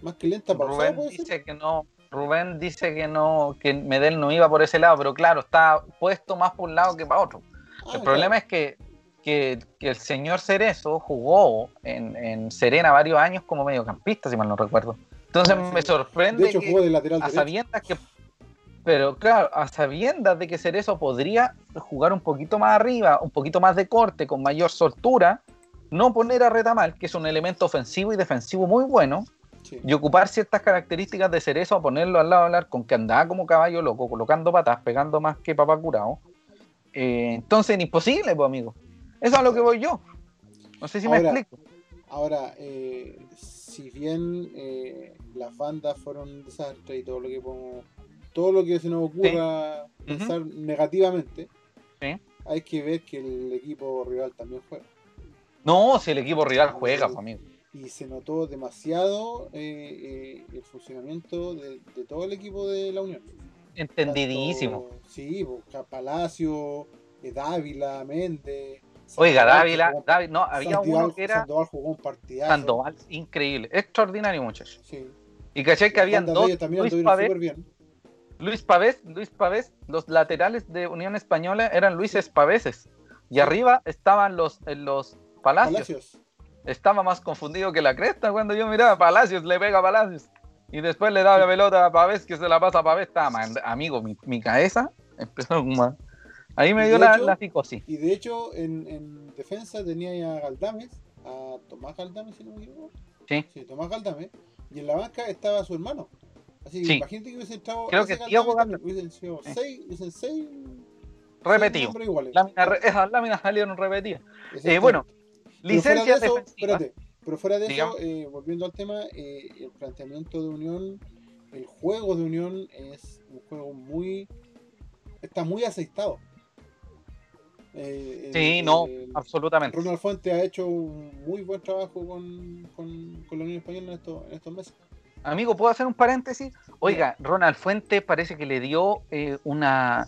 Más que lenta pausada, Rubén dice que no. Rubén dice que no, que Medel no iba por ese lado, pero claro, está puesto más por un lado que para otro. Ah, el problema es que que, el señor Cerezo jugó en, Serena varios años como mediocampista, si mal no recuerdo. Entonces me sorprende de hecho, jugó de lateral a sabiendas que pero claro, a sabiendas de que Cerezo podría jugar un poquito más arriba, un poquito más de corte, con mayor soltura, no poner a Retamal, que es un elemento ofensivo y defensivo muy bueno, y ocupar ciertas características de Cerezo a ponerlo al lado del con que andaba como caballo loco, colocando patas, pegando más que papá curado. Eh, entonces, imposible, pues, amigo. Eso es a lo que voy yo. No sé si me explico. Ahora, eh, si bien eh, las bandas fueron un desastre y todo lo que todo lo que se nos ocurra pensar negativamente, hay que ver que el equipo rival también juega. No, si el equipo rival juega, pues, amigo. Y se notó demasiado eh, el funcionamiento de, todo el equipo de la Unión. Entendidísimo. sí, Palacio, Dávila, Méndez, Oiga, Dávila, no, había uno que era. Sandoval jugó un partidazo. Sandoval, increíble, extraordinario, muchachos. Sí. Y caché que habían dos. Luis Pavés, Luis Pavés, Luis Pavés, los laterales de Unión Española eran Luis Espaveses. Y arriba estaban los, los Palacios. Estaba más confundido que la cresta cuando yo miraba Palacios, le pega a Palacios. Y después le da la pelota a Pavés, que se la pasa a Pavés. Estaba, amigo, mi, mi cabeza empezó como Ahí me dio la, la, psicosis. Y de hecho, en, en, defensa tenía a Galdames, a Tomás Galdames, si no me equivoco. Sí. Sí, Tomás Galdames. Y en la banca estaba su hermano. Así que imagínate que hubiese estado. Creo que Diego Galdames. Hubiesen sido sí. seis, hubiesen seis. Repetido. Esas láminas salieron repetidas. Eh, bueno, licencia de eso, espérate, pero fuera de eso, eh, volviendo al tema, eh, el planteamiento de Unión, el juego de Unión es un juego muy. está muy aceitado. Eh, sí, no, absolutamente. Ronald Fuente ha hecho un muy buen trabajo con, con, la Unión Española en, estos, en estos meses. Amigo, ¿puedo hacer un paréntesis? Oiga, Ronald Fuente parece que le dio eh, una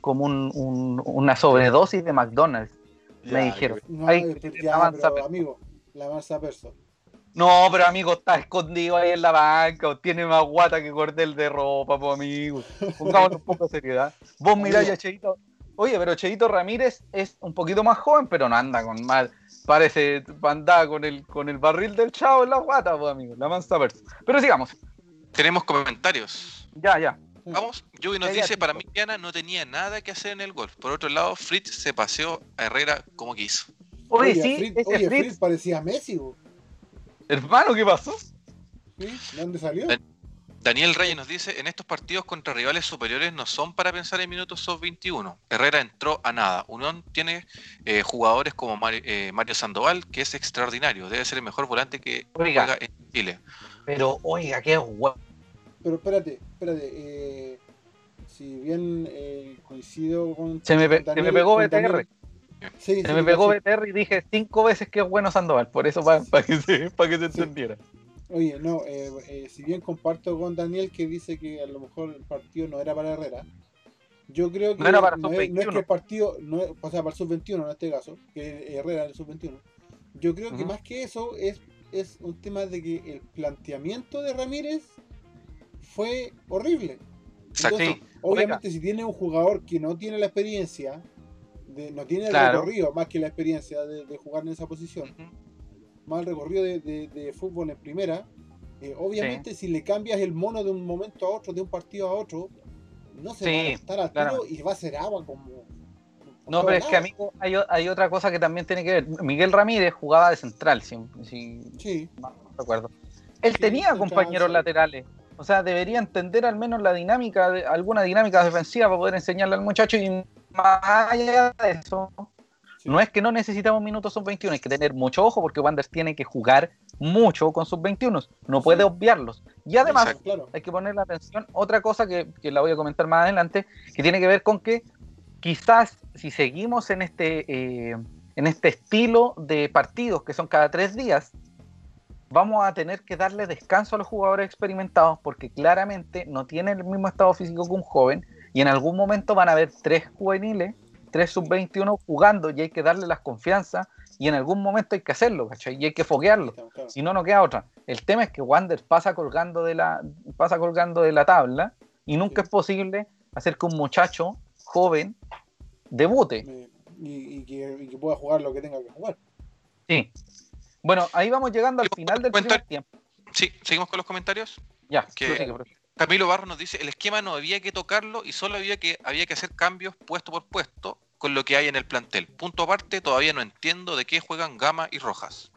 como un, una sobredosis de McDonald's. me dijeron. No, pero, amigo, la masa perso. No, pero amigo, está escondido ahí en la banca, o tiene más guata que cordel de ropa, pues amigo. Pongamos un poco de seriedad. Vos mirá ya, Cheito, Oye, pero Cheito Ramírez es un poquito más joven, pero no anda con mal. Parece anda con el, con el barril del chavo en la guata, pues, amigo. La mansa Pero sigamos. Tenemos comentarios. Ya, ya. Vamos, Yubi nos dice, para mí Diana no tenía nada que hacer en el golf. Por otro lado, Fritz se paseó a Herrera como quiso. Oye, sí, Fritz, oye, Fritz, parecía Messi. Hermano, ¿qué pasó? ¿Sí? ¿Dónde salió? Daniel Reyes nos dice, en estos partidos contra rivales superiores no son para pensar en minutos sub-21. Herrera entró a nada. Unión tiene eh, jugadores como eh, Mario, Sandoval, que es extraordinario. Debe ser el mejor volante que juega en Chile. Pero, oiga, qué guapo. Pero espérate, espérate. Eh, si bien coincido con... Se me, pegó BTR. se me pegó BTR y dije cinco veces que es bueno Sandoval. Por eso, para, que, se, para que se entendiera. Oye, no, eh, eh, si bien comparto con Daniel que dice que a lo mejor el partido no era para Herrera, yo creo que no, era para no, es, no es, que el partido, no o sea, para el sub-21 en este caso, que Herrera el sub-21, yo creo que más que eso es, es un tema de que el planteamiento de Ramírez fue horrible. Entonces, obviamente si tiene un jugador que no tiene la experiencia, de, no tiene el recorrido más que la experiencia de, jugar en esa posición, mal recorrido de, fútbol en primera, Eh, obviamente, si le cambias el mono de un momento a otro, de un partido a otro, no se va a estar al tiro y va a ser agua como. No, pero es que amigo, hay, hay, otra cosa que también tiene que ver. Miguel Ramírez jugaba de central, si, sí. no recuerdo. Él tenía compañeros laterales. O sea, debería entender al menos la dinámica, alguna dinámica defensiva para poder enseñarle al muchacho y más allá de eso, no es que no necesitamos minutos sub-21, hay que tener mucho ojo porque Wanderers tiene que jugar mucho con sub-21, no puede obviarlos. Y además hay que poner la atención, otra cosa que, la voy a comentar más adelante, que tiene que ver con que quizás si seguimos en este, eh, en este estilo de partidos que son cada tres días, vamos a tener que darle descanso a los jugadores experimentados porque claramente no tienen el mismo estado físico que un joven y en algún momento van a haber tres juveniles tres sub-21 jugando y hay que darle las confianzas y en algún momento hay que hacerlo, ¿cachai? Y hay que foguearlo, si no, no queda otra. El tema es que Wander pasa colgando de la, pasa colgando de la tabla y nunca es posible hacer que un muchacho joven debute. Y, que, pueda jugar lo que tenga que jugar. Sí. Bueno, ahí vamos llegando al final del primer tiempo. Sí, seguimos con los comentarios. Ya, Camilo Barro nos dice, el esquema no había que tocarlo y solo había que, había que hacer cambios puesto por puesto con lo que hay en el plantel. Punto aparte, todavía no entiendo de qué juegan Gama y Rojas.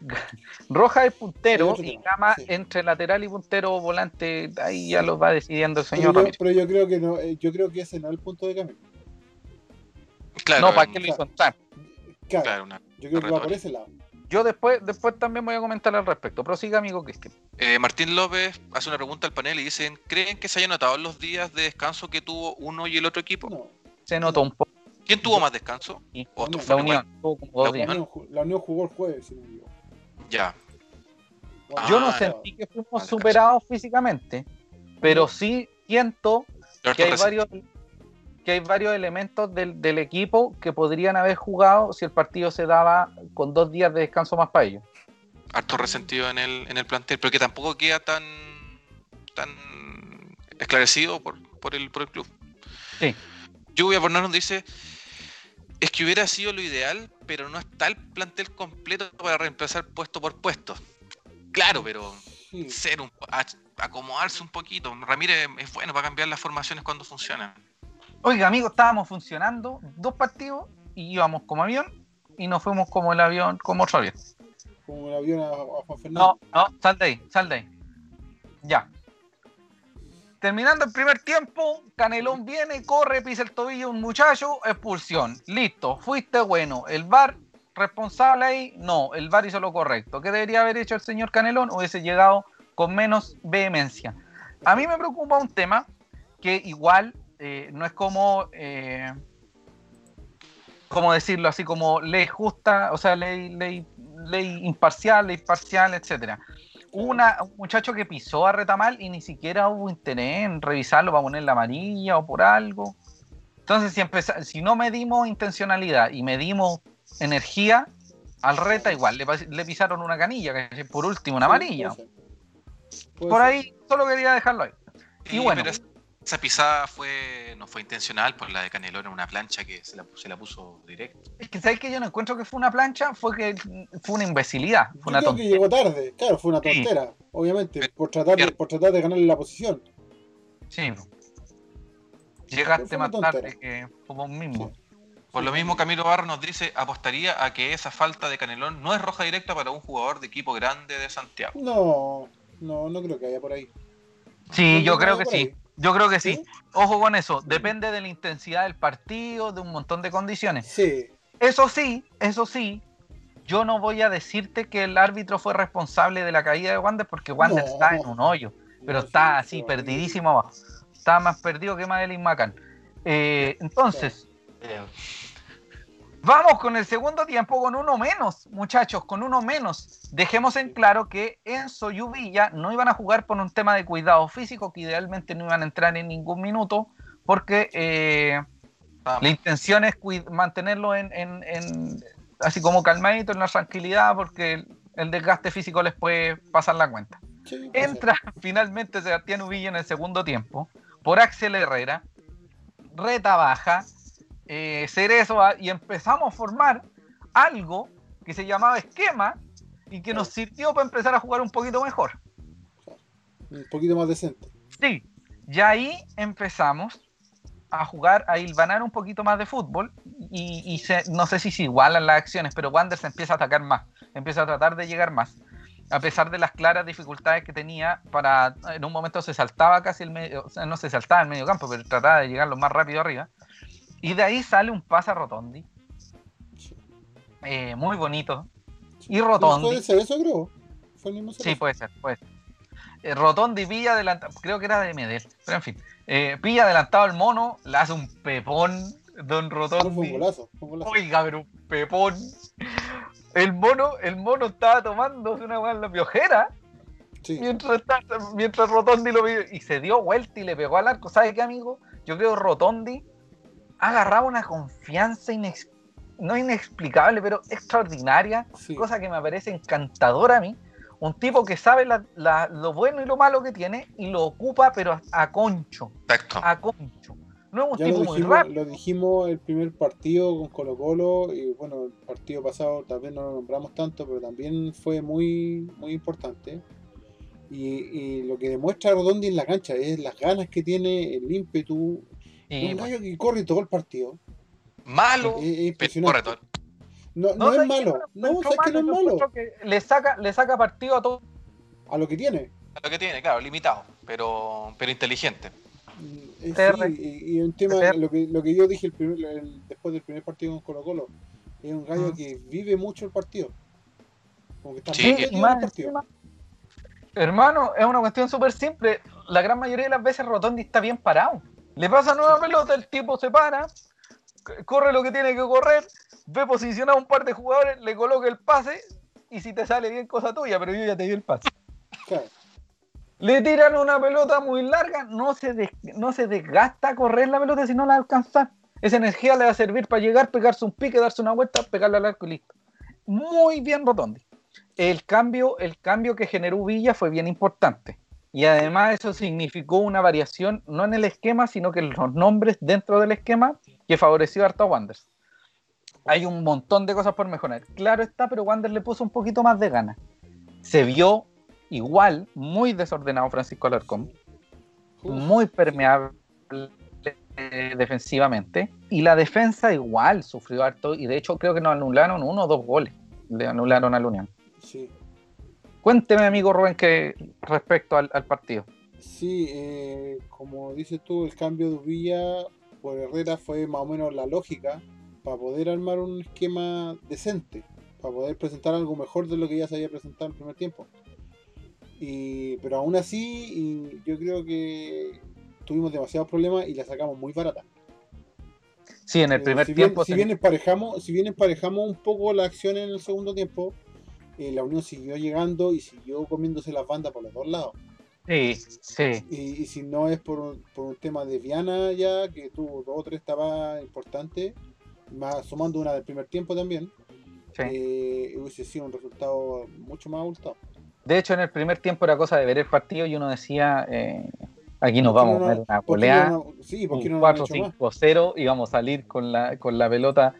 <laughs> Rojas es puntero y Gama entre lateral y puntero volante, ahí ya lo va decidiendo el señor. Pero yo, pero yo creo que no, eh, yo creo que ese no es el punto de cambio. Claro, no, ¿para qué lo hizo Claro, claro yo creo que va por ese lado. Yo después, después también voy a comentar al respecto. Prosiga, amigo que eh, Martín López hace una pregunta al panel y dicen, ¿creen que se haya notado los días de descanso que tuvo uno y el otro equipo? No. Se notó un poco. ¿Quién tuvo más descanso? la, Unión, la, Unión, jugó el jueves, si no Ya. Yo no ah, sentí que fuimos superados físicamente, pero sí siento que hay varios que hay varios elementos del, equipo que podrían haber jugado si el partido se daba con dos días de descanso más para ellos. Harto resentido en el, en el plantel, pero que tampoco queda tan, tan esclarecido por, por, el, por el club. Sí. Lluvia nos dice, es que hubiera sido lo ideal, pero no está el plantel completo para reemplazar puesto por puesto. Claro, pero ser un, acomodarse un poquito. Ramírez es bueno para cambiar las formaciones cuando funcionan. Oiga, amigo, estábamos funcionando dos partidos y íbamos como avión y nos fuimos como el avión, como otro avión. Como el avión a, Juan Fernando. No, no, sal de ahí, sal de ahí. Ya. Terminando el primer tiempo, Canelón viene, corre, pisa el tobillo un muchacho, expulsión. Listo, fuiste bueno. El VAR responsable ahí, no, el VAR hizo lo correcto. ¿Qué debería haber hecho el señor Canelón? Hubiese llegado con menos vehemencia. A mí me preocupa un tema que igual eh, no es como, eh, ¿cómo decirlo? Así como ley justa, o sea, ley, ley, ley imparcial, ley parcial, etcétera. Una, un muchacho que pisó a Retamal y ni siquiera hubo interés en revisarlo para poner la amarilla o por algo. Entonces, si, si no medimos intencionalidad y medimos energía, al Reta igual le, pisaron una canilla, que por último una amarilla. por ahí, solo quería dejarlo ahí. Y bueno. Esa pisada fue no fue intencional por la de Canelón en una plancha que se la, se la puso directo. Es que sabes que yo no encuentro que fue una plancha, fue que fue una imbecilidad. Fue una creo que llegó tarde, claro, fue una tontera, obviamente, por tratar, de, por tratar de ganarle la posición. Sí. Llegaste más tarde que como mismo. Por lo mismo, Camilo Barro nos dice, apostaría a que esa falta de Canelón no es roja directa para un jugador de equipo grande de Santiago. No, no, no creo que haya por ahí. Sí, yo creo que sí. Yo creo que sí. Ojo con eso. Depende de la intensidad del partido, de un montón de condiciones. Sí. Eso sí, eso sí. Yo no voy a decirte que el árbitro fue responsable de la caída de Wander porque Wander está en un hoyo, pero está así, perdidísimo abajo. Está más perdido que Madeline Macan. Eh, entonces, Vamos con el segundo tiempo con uno menos, muchachos, con uno menos. Dejemos en claro que Enzo y Uvilla no iban a jugar por un tema de cuidado físico, que idealmente no iban a entrar en ningún minuto, porque eh, la intención es mantenerlo en, así como calmadito, en la tranquilidad, porque el, desgaste físico les puede pasar la cuenta. Entra <laughs> finalmente Sebastián Uvilla en el segundo tiempo por Axel Herrera, reta baja, eh, Cerezo y empezamos a formar algo que se llamaba esquema y que nos sirvió para empezar a jugar un poquito mejor. Un poquito más decente. Sí, y ahí empezamos a jugar, a hilvanar un poquito más de fútbol y, no sé si se igualan las acciones, pero Wander se empieza a atacar más, empieza a tratar de llegar más. A pesar de las claras dificultades que tenía para, en un momento se saltaba casi el medio, o sea, no se saltaba el medio campo, pero trataba de llegar lo más rápido arriba. Y de ahí sale un pase a Rotondi. Eh, muy bonito. Y Rotondi. ¿Puede ser eso, creo? sí, puede ser, puede ser. Eh, Rotondi pilla adelantado, creo que era de Medel, pero en fin, eh, pilla adelantado el mono, le hace un pepón, Don Rotondi. Oiga, pero un pepón. El mono, el mono estaba tomando una weá en la piojera. Mientras, mientras Rotondi lo vio y se dio vuelta y le pegó al arco. ¿Sabe qué, amigo? Yo creo Rotondi agarraba una confianza no inexplicable, pero extraordinaria, cosa que me parece encantadora a mí un tipo que sabe lo bueno y lo malo que tiene y lo ocupa, pero a, concho. A concho. No es un tipo lo dijimos, Lo dijimos el primer partido con Colo Colo y bueno, el partido pasado tal vez no lo nombramos tanto, pero también fue muy, muy importante. Y, lo que demuestra Rodondi en la cancha es las ganas que tiene, el ímpetu. Un gallo que corre todo el partido. Malo, es, impresionante. No, no, es malo. No, es que no es malo. le, saca, le saca partido a todo. A lo que tiene. A lo que tiene, claro, limitado, pero, pero inteligente. Mm, sí, y, un tema, lo que, lo que yo dije el primer, después del primer partido con Colo Colo, es un gallo que vive mucho el partido. Como que está sí, muy el partido. Hermano, es una cuestión súper simple. La gran mayoría de las veces Rotondi está bien parado. Le pasa nueva pelota, el tipo se para, corre lo que tiene que correr, ve posicionado un par de jugadores, le coloca el pase y si te sale bien, cosa tuya, pero yo ya te di el pase. Le tiran una pelota muy larga, no se, no se desgasta correr la pelota si no la alcanza. Esa energía le va a servir para llegar, pegarse un pique, darse una vuelta, pegarle al arco y listo. Muy bien Rotondi. El cambio, el cambio que generó Villa fue bien importante. Y además eso significó una variación, no en el esquema, sino que en los nombres dentro del esquema que favoreció a Arta Wanders. Hay un montón de cosas por mejorar. Claro está, pero Wander le puso un poquito más de ganas. Se vio igual, muy desordenado Francisco Alarcón, muy permeable defensivamente, y la defensa igual sufrió harto, y de hecho creo que nos anularon uno o dos goles, le anularon al Unión. Sí. Cuénteme, amigo Rubén, que respecto al, partido. Sí, eh, como dices tú, el cambio de Villa por Herrera fue más o menos la lógica para poder armar un esquema decente, para poder presentar algo mejor de lo que ya se había presentado en el primer tiempo. Y, pero aún así, yo creo que tuvimos demasiados problemas y la sacamos muy barata. Sí, en el eh, primer tiempo. si, bien emparejamos, si bien emparejamos un poco la acción en el segundo tiempo, eh, la Unión siguió llegando y siguió comiéndose las bandas por los dos lados. Sí, sí. Y, si no es por un, por un tema de Viana ya, que tuvo dos o tres tabadas importantes, más sumando una del primer tiempo también, eh, hubiese sido un resultado mucho más abultado. De hecho, en el primer tiempo era cosa de ver el partido y uno decía, eh, aquí nos vamos a ver una sí, un 4-5-0 y vamos a salir con la, con la pelota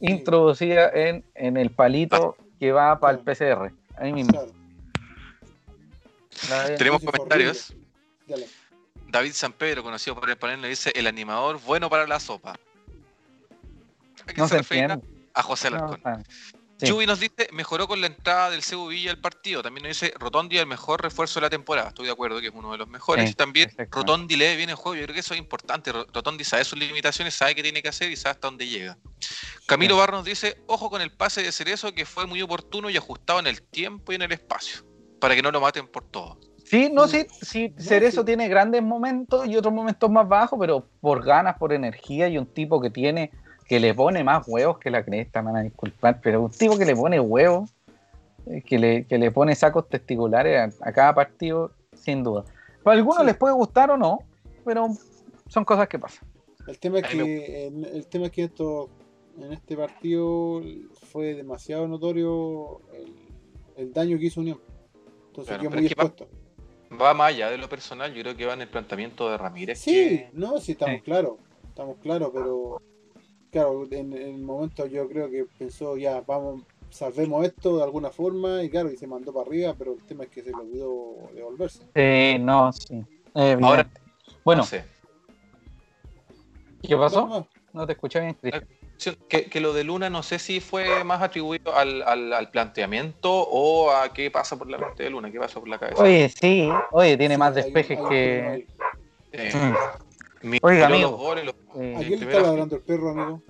introducida en, en, el palito que va para el PCR. Ahí mismo. Tenemos comentarios. David San Pedro, conocido por el panel, le dice el animador bueno para la sopa. no se, refiere a José Alarcón. No, nos dice, mejoró con la entrada del Cebu Villa al partido. También nos dice, Rotondi el mejor refuerzo de la temporada. Estoy de acuerdo que es uno de los mejores. y también Rotondi lee bien el juego. Yo creo que eso es importante. Rotondi sabe sus limitaciones, sabe qué tiene que hacer y sabe hasta dónde llega. Camilo Barros nos dice, ojo con el pase de Cerezo que fue muy oportuno y ajustado en el tiempo y en el espacio. Para que no lo maten por todo. Sí, no, sí, sí, Cerezo tiene grandes momentos y otros momentos más bajos, pero por ganas, por energía y un tipo que tiene que le pone más huevos que la cresta, me van a disculpar, pero un tipo que le pone huevos, eh, que le, que le pone sacos testiculares a, cada partido, sin duda. Para algunos les puede gustar o no, pero son cosas que pasan. El tema es que, el, tema es que esto, en este partido fue demasiado notorio el, daño que hizo Unión. Entonces quedó muy expuesto. Va, más allá de lo personal, yo creo que va en el planteamiento de Ramírez. Sí, no, sí, estamos claros, estamos claros, pero claro, en, el momento yo creo que pensó ya, vamos, salvemos esto de alguna forma y claro, y se mandó para arriba, pero el tema es que se le olvidó devolverse. Sí, no, sí. Ahora, bueno. ¿Qué pasó? No, te escuché bien, Cristian. Que, que, lo de Luna no sé si fue más atribuido al, al, planteamiento o a qué pasa por la mente de Luna, qué pasa por la cabeza. Oye, sí, oye, tiene más despejes que... Eh, mm. Oiga, amigo. Eh, ¿A quién le está ladrando el perro, amigo?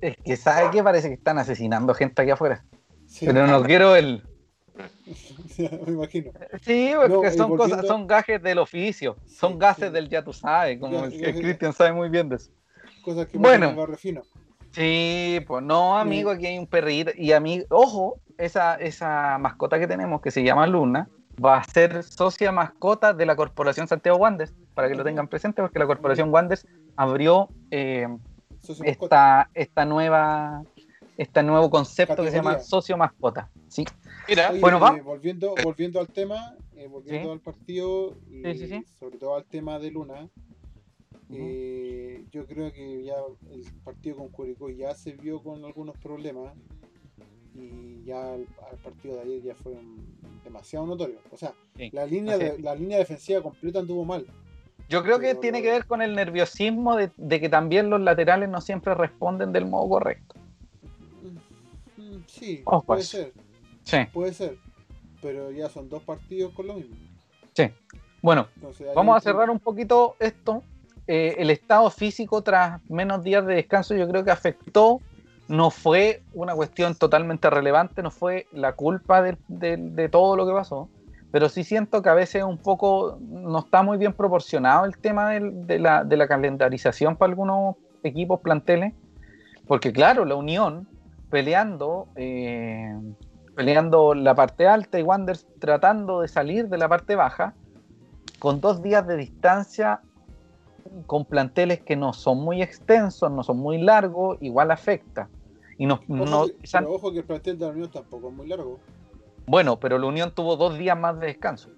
Es que, ¿sabe qué? Parece que están asesinando gente aquí afuera. Pero no quiero el... <laughs> me imagino. Sí, porque son cosas, son gajes del oficio, son gases del ya tú sabes, como Cristian sabe muy bien de eso cosas que bueno, Sí, pues no, amigo, aquí hay un perrito. Y a mí, ojo, esa, esa mascota que tenemos que se llama Luna va a ser socia mascota de la Corporación Santiago Wandes, para que lo tengan presente, porque la Corporación Wandes abrió eh, esta, esta nueva este nuevo concepto que se llama socio mascota. ¿sí? Mira, bueno, va. Eh, volviendo, volviendo al tema, eh, volviendo al partido, y sobre todo al tema de Luna, eh, yo creo que ya el partido con Curicó ya se vio con algunos problemas y ya el, partido de ayer ya fue demasiado notorio. O sea, la, línea de, la línea defensiva completa anduvo mal. Yo creo que tiene que ver con el nerviosismo de, que también los laterales no siempre responden del modo correcto. Mm, sí, puede ser. Puede ser. Pero ya son dos partidos con lo mismo. Sí. Bueno, vamos a cerrar un poquito esto eh, el estado físico tras menos días de descanso yo creo que afectó, no fue una cuestión totalmente relevante, no fue la culpa de, todo lo que pasó, pero sí siento que a veces un poco no está muy bien proporcionado el tema de, la, calendarización para algunos equipos, planteles, porque claro, la Unión peleando, eh, peleando la parte alta y Wanderers tratando de salir de la parte baja, con dos días de distancia con planteles que no son muy extensos, no son muy largos, igual afecta. Y no, ojo, que, ojo que el plantel de la Unión tampoco es muy largo. Bueno, pero la Unión tuvo dos días más de descanso.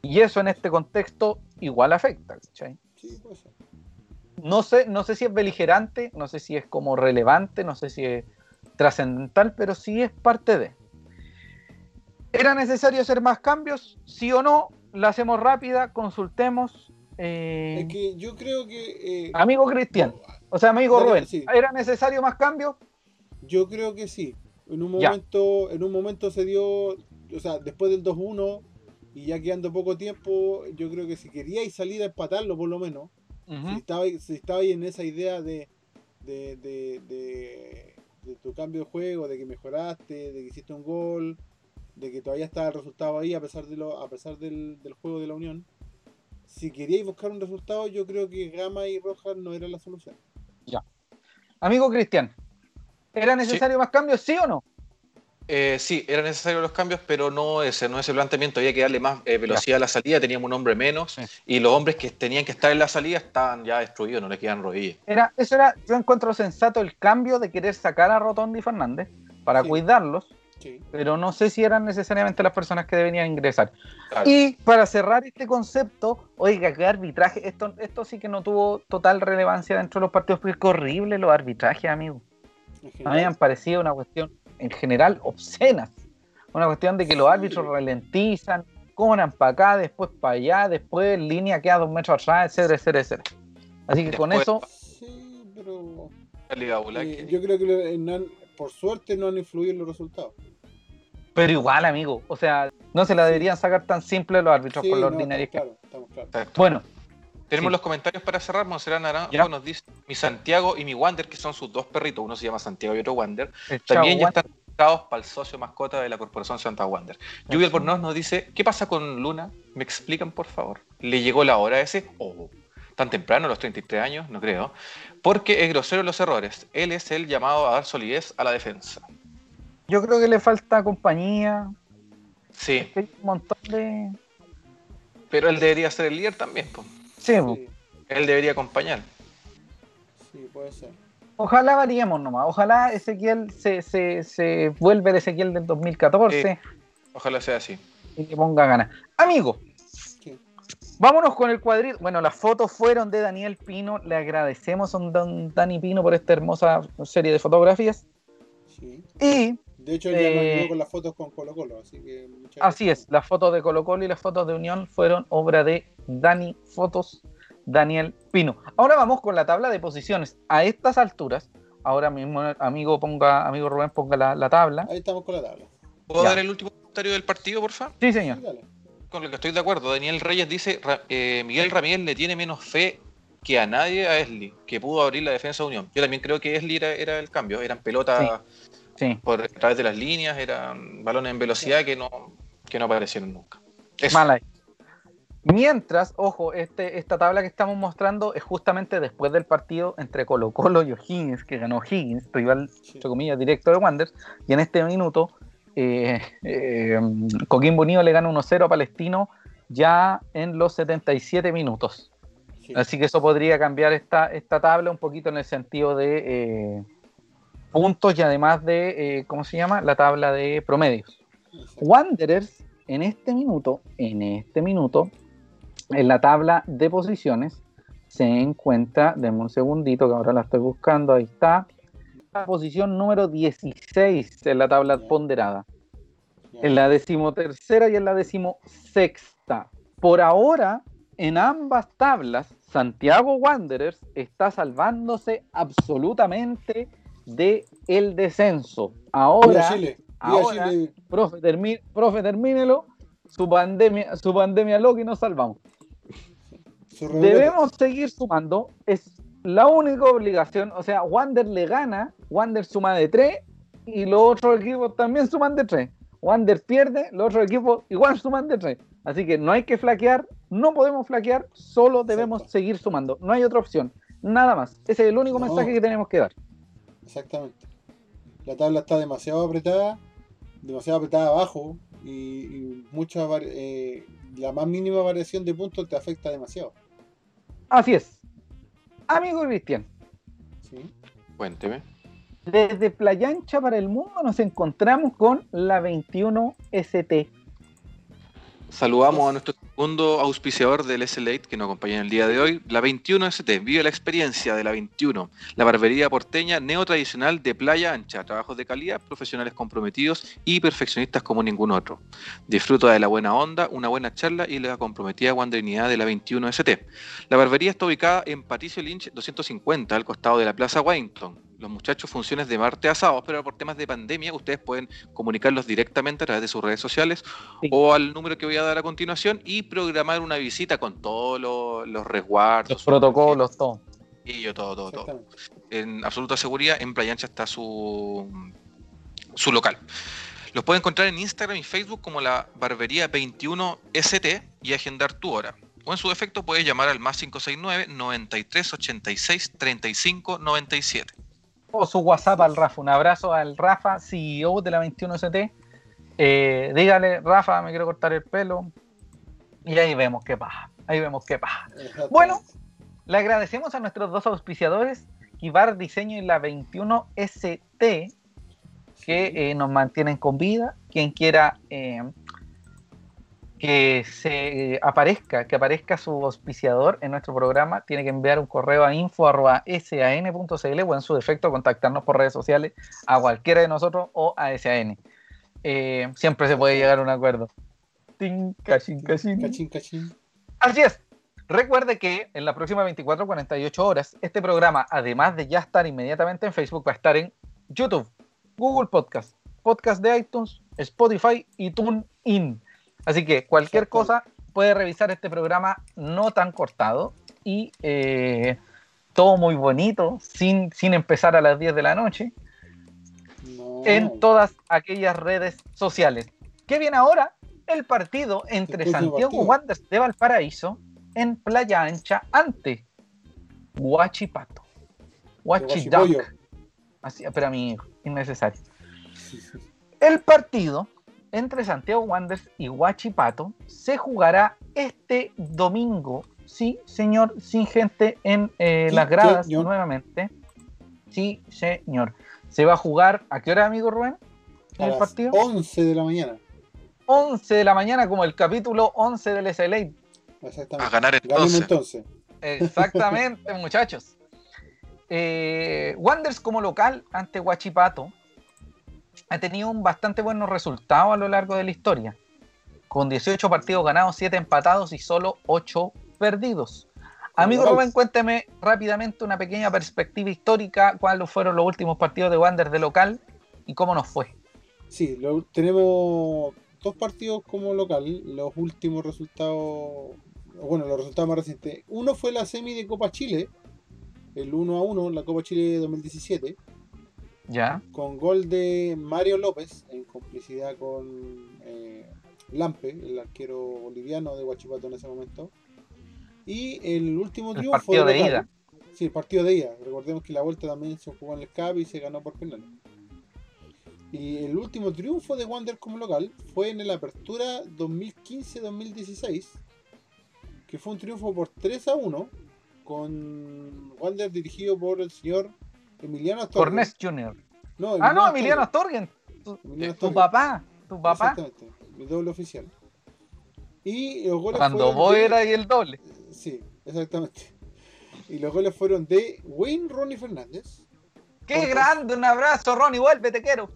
Y eso en este contexto igual afecta. Sí, puede ser. No sé, no sé si es beligerante, no sé si es como relevante, no sé si es trascendental, pero sí es parte de. ¿Era necesario hacer más cambios? Sí o no, la hacemos rápida, consultemos eh, es que yo creo que. Eh, amigo Cristian, o sea, amigo Rubén, ¿era necesario más cambio? Yo creo que sí. En un momento, en un momento se dio, o sea, después del 2-1 y ya quedando poco tiempo, yo creo que si queríais salir a empatarlo por lo menos, si, estaba, si en esa idea de, de, de, tu cambio de juego, de que mejoraste, de que hiciste un gol, de que todavía está el resultado ahí a pesar de lo, a pesar del, del juego de la Unión si queríais buscar un resultado, yo creo que Gama y Rojas no era la solución. Ya. Amigo Cristian, ¿era necesario más cambios, sí o no? Eh, sí, eran necesarios los cambios, pero no ese, no ese planteamiento. Había que darle más eh, velocidad a la salida, teníamos un hombre menos, y los hombres que tenían que estar en la salida estaban ya destruidos, no le quedan rodillas. Era, eso era, yo encuentro sensato el cambio de querer sacar a Rotondi y Fernández para cuidarlos pero no sé si eran necesariamente las personas que deberían ingresar. Y para cerrar este concepto, oiga, qué arbitraje, esto, esto sí que no tuvo total relevancia dentro de los partidos, porque es horrible los arbitrajes, amigo. A mí me han parecido una cuestión, en general, obscena. Una cuestión de que los árbitros ralentizan, cobran para acá, después para allá, después en línea queda dos metros atrás, etcétera, etcétera, etcétera. Así que con eso... Sí, pero... Eh, yo creo que por suerte no han influido en los resultados. Pero igual, amigo, o sea, no se la deberían sacar tan simple los árbitros por lo ordinario claro, Bueno. Tenemos los comentarios para cerrar. Monserrat Naranjo nos dice: Mi Santiago y mi Wander, que son sus dos perritos, uno se llama Santiago y otro Wander, también ya están para el socio mascota de la Corporación Santa Wander. Lluvia Pornos nos dice: ¿Qué pasa con Luna? ¿Me explican, por favor? ¿Le llegó la hora ese? Oh, tan temprano, los 33 años, no creo. Porque es grosero los errores. Él es el llamado a dar solidez a la defensa. Yo creo que le falta compañía. Sí. Hay un montón de. Pero él debería ser el líder también, pues. Sí, Él debería acompañar. Sí, puede ser. Ojalá variemos nomás. Ojalá Ezequiel se, se, se vuelve el Ezequiel del 2014. Ojalá sea así. Y que ponga ganas. Amigo, vámonos con el cuadrito. Bueno, las fotos fueron de Daniel Pino. Le agradecemos a don Dani Pino por esta hermosa serie de fotografías. Y de hecho, ya eh, con las fotos con Colo Colo, así que... Así es, las fotos de Colo Colo y las fotos de Unión fueron obra de Dani Fotos, Daniel Pino. Ahora vamos con la tabla de posiciones. A estas alturas, ahora mismo, amigo, ponga, amigo Rubén, ponga la, tabla. Ahí estamos con la tabla. ¿Puedo dar el último comentario del partido, por favor? Sí, señor. con lo que estoy de acuerdo. Daniel Reyes dice, eh, Miguel Ramírez le tiene menos fe que a nadie a Esli, que pudo abrir la defensa de Unión. Yo también creo que Esli era, el cambio, eran pelotas por a través de las líneas, eran balones en velocidad que no, que no aparecieron nunca. Mala. Mientras, ojo, este, esta tabla que estamos mostrando es justamente después del partido entre Colo Colo y O'Higgins, que ganó Higgins, rival, entre comillas, directo de Wanderers, y en este minuto eh, eh, Coquimbo Unido le gana 1-0 a Palestino ya en los 77 minutos. Así que eso podría cambiar esta, esta tabla un poquito en el sentido de eh, puntos y además de, eh, ¿cómo se llama? La tabla de promedios. Wanderers en este minuto, en este minuto, en la tabla de posiciones, se encuentra, denme un segundito que ahora la estoy buscando, ahí está, la posición número 16 en la tabla ponderada. En la decimotercera y en la decimosexta. Por ahora, en ambas tablas, Santiago Wanderers está salvándose absolutamente de el descenso. Ahora, ahora Profe, profe, termínelo, su pandemia, su pandemia loca y nos salvamos. Debemos seguir sumando, es la única obligación, o sea, Wander le gana, Wander suma de 3 y los otros equipos también suman de 3. Wander pierde, los otros equipos igual suman de 3. Así que no hay que flaquear, no podemos flaquear, solo debemos seguir sumando. No hay otra opción, nada más. Ese es el único mensaje que tenemos que dar. Exactamente. La tabla está demasiado apretada, demasiado apretada abajo y, mucha eh, la más mínima variación de puntos te afecta demasiado. Así es. Amigo Cristian. Sí. Cuénteme. Desde Playa Ancha para el Mundo nos encontramos con la 21 ST. Saludamos a nuestro segundo auspiciador del SLA que nos acompaña en el día de hoy, la 21ST. Vive la experiencia de la 21, la barbería porteña neotradicional de playa ancha. Trabajos de calidad, profesionales comprometidos y perfeccionistas como ningún otro. Disfruta de la buena onda, una buena charla y la comprometida guandrinidad de la 21ST. La barbería está ubicada en Patricio Lynch 250, al costado de la Plaza Washington los muchachos funciones de martes a sábado, pero por temas de pandemia ustedes pueden comunicarlos directamente a través de sus redes sociales o al número que voy a dar a continuación y programar una visita con todos los, resguardos. Los protocolos, todo. Y yo todo, todo, todo. En absoluta seguridad, en Playa Ancha está su, su local. Los pueden encontrar en Instagram y Facebook como la Barbería 21ST y agendar tu hora. O en su defecto puedes llamar al más 569 93 86 35 97 su WhatsApp al Rafa. Un abrazo al Rafa, CEO de la 21ST. Eh, dígale, Rafa, me quiero cortar el pelo. Y ahí vemos qué pasa. Ahí vemos qué pasa. Bueno, le agradecemos a nuestros dos auspiciadores, Kibar Diseño y la 21ST, que eh, nos mantienen con vida. Quien quiera eh, que se aparezca, que aparezca su auspiciador en nuestro programa, tiene que enviar un correo a info.san.cl o en su defecto contactarnos por redes sociales a cualquiera de nosotros o a SAN. Eh, siempre se puede llegar a un acuerdo. Así es. Recuerde que en la próxima 24-48 horas, este programa, además de ya estar inmediatamente en Facebook, va a estar en YouTube, Google Podcast, Podcast de iTunes, Spotify y TuneIn. Así que cualquier cosa puede revisar este programa no tan cortado y eh, todo muy bonito, sin, sin empezar a las 10 de la noche, en todas aquellas redes sociales. ¿Qué viene ahora? El partido entre Santiago Wanderers de Valparaíso en Playa Ancha ante Huachipato. Huachiduck. Así, pero a mí, innecesario. El partido entre Santiago Wanderers y Huachipato se jugará este domingo. Sí, señor, sin gente en eh, las gradas nuevamente. Sí, señor. Se va a jugar, ¿a qué hora, amigo Rubén? el partido? 11 de la mañana. 11 de la mañana, como el capítulo 11 del SLA. Exactamente. A ganar entonces. Exactamente, <laughs> muchachos. Eh, Wanderers como local ante Huachipato ha tenido un bastante buenos resultados a lo largo de la historia, con 18 partidos ganados, 7 empatados y solo 8 perdidos. Amigo Rubén, cuénteme rápidamente una pequeña perspectiva histórica, cuáles fueron los últimos partidos de Wander de local y cómo nos fue. Sí, tenemos dos partidos como local, los últimos resultados, bueno, los resultados más recientes. Uno fue la semi de Copa Chile, el 1 a 1, la Copa Chile 2017. Ya. Con gol de Mario López, en complicidad con eh, Lampe, el arquero boliviano de Huachipato en ese momento. Y el último triunfo. El partido de, ida. Sí, el partido de ida. Recordemos que la vuelta también se jugó en el CAP y se ganó por penal. Y el último triunfo de Wander como local fue en la apertura 2015-2016, que fue un triunfo por 3 a 1, con Wander dirigido por el señor Emiliano Astorgen. Cornés Jr. ah, no, Emiliano Astorgen. Tu, tu papá, tu papá. Exactamente, mi doble oficial. Y los goles Cuando vos de... era y el doble. Sí, exactamente. Y los goles fueron de Wayne Ronnie Fernández. ¡Qué grande! Un abrazo, Ronnie, vuelve, te quiero.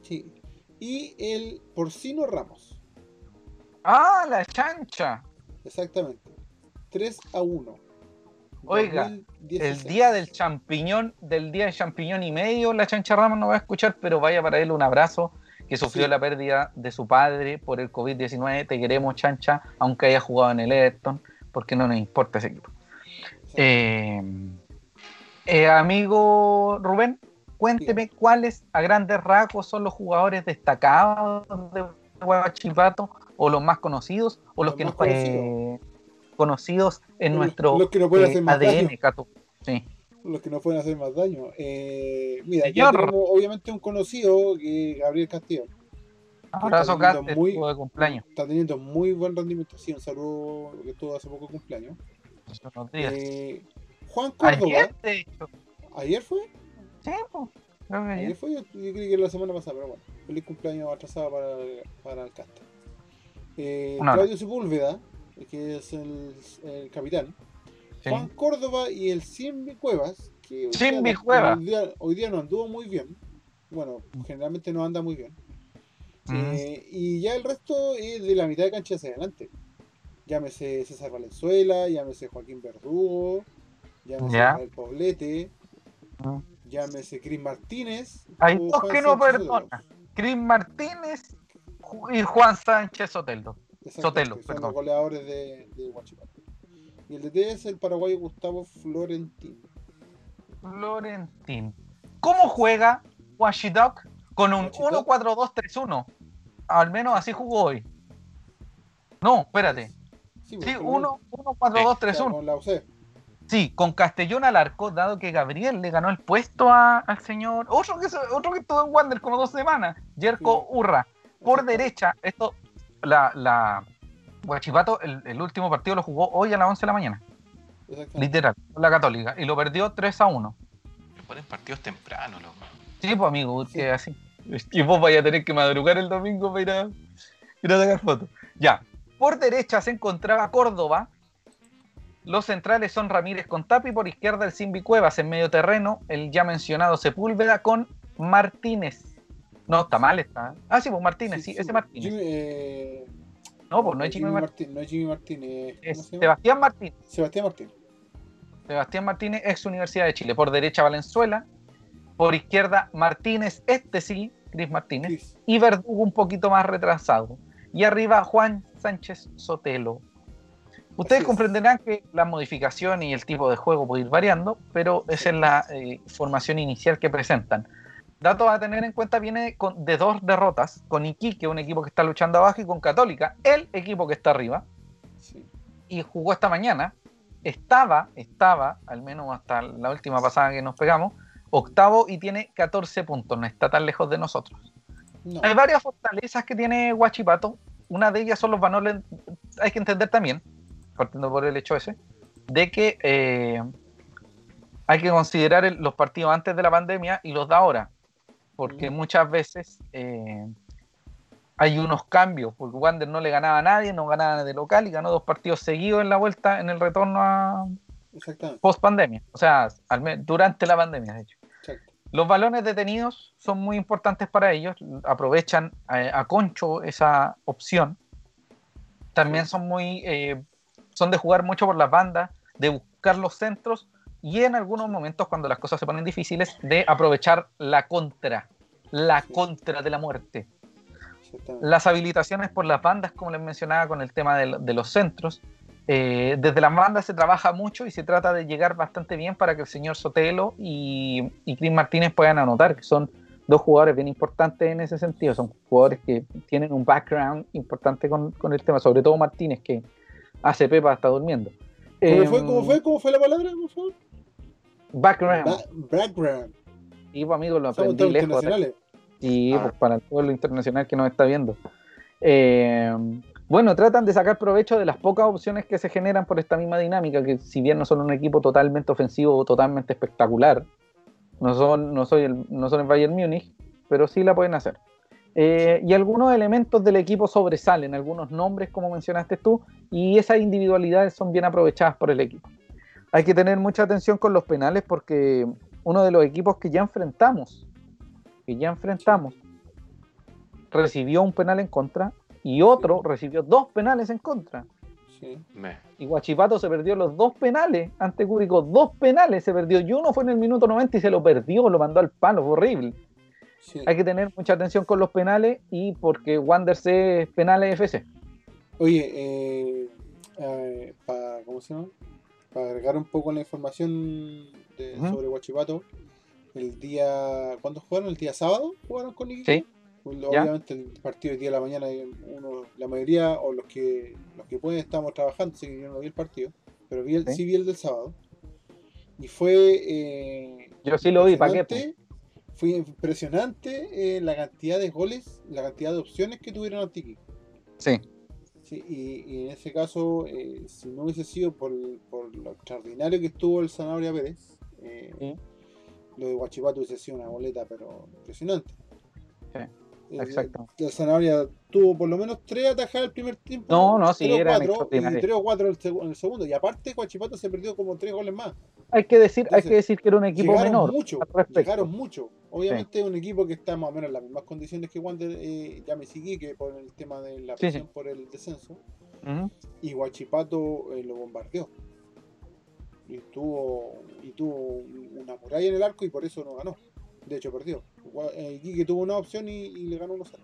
Sí. Y el Porcino Ramos. ¡Ah, la chancha! Exactamente. 3 a 1. Oiga, el día del champiñón, del día de champiñón y medio, la chancha Ramos no va a escuchar, pero vaya para él un abrazo que sufrió la pérdida de su padre por el COVID-19. Te queremos, chancha, aunque haya jugado en el Everton porque no nos importa ese equipo. Eh, eh, amigo Rubén, cuénteme cuáles a grandes rasgos son los jugadores destacados de Huachipato o los más conocidos o los, que nos conocidos. Conocidos en nuestro ADN, Cato. Sí. Los que no pueden hacer más daño. Eh, mira, ya tenemos obviamente un conocido, que Gabriel Castillo Abrazo, Cáceres, muy, de cumpleaños. Está teniendo muy buen rendimiento. Sí, un saludo que estuvo hace poco cumpleaños. Eh, Juan Córdoba. Ayer, de hecho. ¿Ayer fue? Sí, pues. ayer. ayer. fue, yo, creí que era la semana pasada, pero bueno. Feliz cumpleaños atrasado para, para el casta. Eh, Claudio Sepúlveda, que es el, el capitán. Juan Córdoba y el Simbi Cuevas. Que. Hoy día, hoy día no anduvo muy bien. Bueno, generalmente no anda muy bien. Eh, y ya el resto es de la mitad de cancha hacia adelante. Llámese César Valenzuela, llámese Joaquín Verdugo, llámese El Poblete, llámese Cris Martínez. Hay dos que no perdona. Cris Martínez y Juan Sánchez Sotelo. Sotelo, son los goleadores de, de Y el DT es el paraguayo Gustavo Florentín. Florentín. ¿Cómo juega Washidok con un 1-4-2-3-1? al menos así jugó hoy. No, espérate. Sí, 1, 4, 2, 3, 1. Sí, con Castellón al arco, dado que Gabriel le ganó el puesto al señor. Otro que, otro que estuvo en Wander como dos semanas, Jerko Urra. Por derecha, esto, la, la Guachipato, el, último partido lo jugó hoy a las 11 de la mañana. Literal, la Católica. Y lo perdió 3 a 1. Le ponen partidos temprano, loco. Sí, pues amigo, que así. <laughs> Y vos vaya a tener que madrugar el domingo para ir a, ir a sacar fotos. Ya. Por derecha se encontraba Córdoba. Los centrales son Ramírez con Tapi, por izquierda el Simbi Cuevas, en medio terreno el ya mencionado Sepúlveda con Martínez. No, está mal, está. Ah, sí, pues Martínez, sí, ese Martínez. Eh, no, pues no es Jimmy, Martínez. No es Jimmy Martínez. Es Sebastián Martínez. Sebastián Martínez. Sebastián Martínez, ex Universidad de Chile. Por derecha Valenzuela. Por izquierda Martínez, este sí, Cris Martínez, y Verdugo un poquito más retrasado. Y arriba Juan Sánchez Sotelo. Ustedes comprenderán que la modificación y el tipo de juego puede ir variando, pero esa es la eh, formación inicial que presentan. Dato a tener en cuenta viene de dos derrotas, con Iquique, un equipo que está luchando abajo, y con Católica, el equipo que está arriba. Y jugó esta mañana. Estaba, estaba, al menos hasta la última pasada que nos pegamos, octavo y tiene 14 puntos, no está tan lejos de nosotros. Hay varias fortalezas que tiene Huachipato, una de ellas son los valores, hay que entender también, partiendo por el hecho ese, de que eh, hay que considerar los partidos antes de la pandemia y los de ahora, porque muchas veces eh, hay unos cambios, porque Wander no le ganaba a nadie, no ganaba de local y ganó dos partidos seguidos en la vuelta, en el retorno a post pandemia, o sea, durante la pandemia, de hecho. Los balones detenidos son muy importantes para ellos, aprovechan a, concho esa opción. También son muy, eh, son de jugar mucho por las bandas, de buscar los centros y en algunos momentos cuando las cosas se ponen difíciles, de aprovechar la contra, la contra de la muerte. Las habilitaciones por las bandas, como les mencionaba con el tema de, los centros, eh, desde las bandas se trabaja mucho y se trata de llegar bastante bien para que el señor Sotelo y, y Chris Martínez puedan anotar, que son dos jugadores bien importantes en ese sentido. Son jugadores que tienen un background importante con, el tema, sobre todo Martínez, que hace Pepa está durmiendo. ¿Cómo, fue, ¿Cómo, fue, ¿Cómo fue la palabra, por favor? Background. background. Y pues, amigos, lo aprendí lejos. Y ah. pues, para el pueblo internacional que nos está viendo. Eh, bueno, tratan de sacar provecho de las pocas opciones que se generan por esta misma dinámica, que si bien no son un equipo totalmente ofensivo o totalmente espectacular, no son, no soy el, no son el Bayern Múnich, pero sí la pueden hacer. Eh, y algunos elementos del equipo sobresalen, algunos nombres, como mencionaste tú, y esas individualidades son bien aprovechadas por el equipo. Hay que tener mucha atención con los penales porque uno de los equipos que ya enfrentamos, que ya enfrentamos, recibió un penal en contra y otro recibió dos penales en contra. Y Guachipato se perdió los dos penales ante Cúrico, dos penales se perdió y uno fue en el minuto 90 y se lo perdió, lo mandó al palo, fue horrible. Hay que tener mucha atención con los penales y porque Wanderers es penales FC. Oye, eh, eh, para, ¿cómo se llama? Para agregar un poco la información sobre Guachipato, el día, ¿cuándo jugaron? ¿El día sábado jugaron con Iquique? Sí. Pues, obviamente el partido del día de la mañana, uno, la mayoría o los que los que pueden estamos trabajando, así que yo no vi el partido, pero vi el, ¿Sí? vi el del sábado. Y fue... Eh, yo sí lo vi, ¿para qué? Fue impresionante eh, la cantidad de goles, la cantidad de opciones que tuvieron Tiki. Sí. Sí y, en ese caso, eh, si no hubiese sido por, por, lo extraordinario que estuvo el Zanahoria Pérez, lo de Guachipato hubiese sido una boleta, pero impresionante. Sí. Exacto. La zanahoria tuvo por lo menos tres atajadas el primer tiempo. No, no, sí, era tres o cuatro en el segundo. Y aparte, Guachipato se perdió como tres goles más. Hay que decir, hay que, decir que era un equipo menor. Mucho, llegaron mucho. Obviamente es un equipo que está más o menos en las mismas condiciones que Wander, eh, ya me seguí, que por el tema de la presión por el descenso. Y Guachipato eh, lo bombardeó. Y tuvo, y tuvo una muralla en el arco y por eso no ganó. De hecho, perdió. Iquique tuvo una opción y, le ganó 1-0.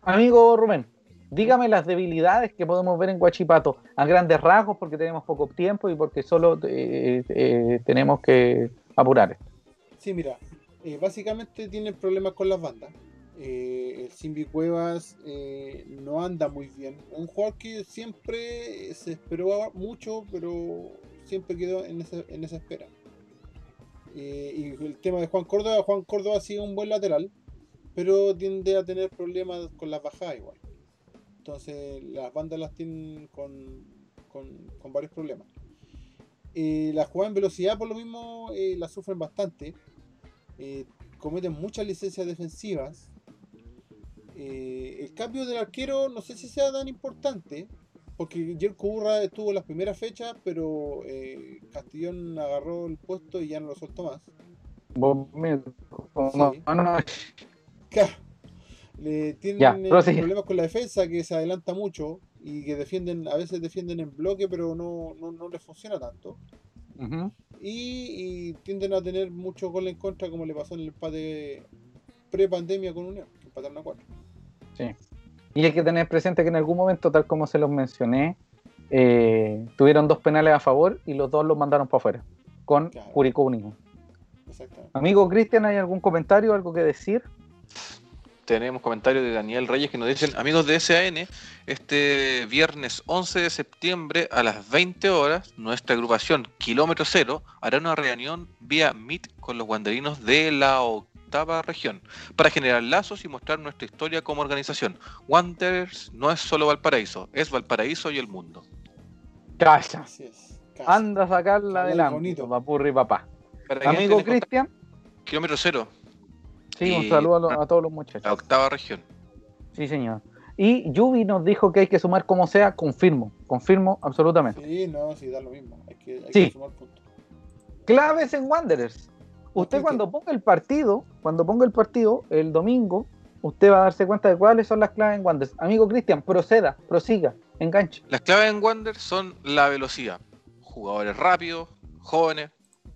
Amigo Rubén, dígame las debilidades que podemos ver en Guachipato a grandes rasgos porque tenemos poco tiempo y porque solo eh, eh, tenemos que apurar esto. Sí, mira, eh, básicamente tienen problemas con las bandas. el Simbi Cuevas no anda muy bien. Un jugador que siempre se esperó mucho, pero siempre quedó en esa espera. Eh, y el tema de Juan Córdoba, Juan Córdoba ha sido un buen lateral, pero tiende a tener problemas con las bajadas igual. Entonces las bandas las tienen con, con, varios problemas. Eh, la en velocidad por lo mismo eh, la sufren bastante. cometen muchas licencias defensivas. el cambio del arquero no sé si sea tan importante, porque Jerko Urra estuvo en las primeras fechas, pero eh, Castillón agarró el puesto y ya no lo soltó más. Claro. Le tienen eh, problemas con la defensa que se adelanta mucho y que defienden, a veces defienden en bloque, pero no, no, no les funciona tanto. y, tienden a tener muchos goles en contra, como le pasó en el empate pre-pandemia con Unión, que empataron a cuatro. Sí. Y hay que tener presente que en algún momento, tal como se los mencioné, eh, tuvieron dos penales a favor y los dos los mandaron para afuera, con claro. Curicó Amigo Cristian, ¿hay algún comentario, algo que decir? Tenemos comentarios de Daniel Reyes que nos dicen, amigos de SAN, este viernes 11 de septiembre a las 20 horas, nuestra agrupación Kilómetro Cero hará una reunión vía Meet con los guanderinos de la región, para generar lazos y mostrar nuestra historia como organización. Wanderers no es solo Valparaíso, es Valparaíso y el mundo. Calla. Anda a sacarla adelante, papurri papá. Amigo Cristian. Kilómetro cero. Sí, un saludo a, todos los muchachos. La octava región. Sí, señor. Y Yubi nos dijo que hay que sumar como sea, confirmo, confirmo absolutamente. Sí, no, sí, da lo mismo. Hay que, hay que sumar puntos. Claves en Wanderers usted cuando ponga el partido, cuando ponga el partido el domingo, usted va a darse cuenta de cuáles son las claves en Wander. Amigo Cristian, proceda, prosiga, enganche. Las claves en Wander son la velocidad. Jugadores rápidos, jóvenes,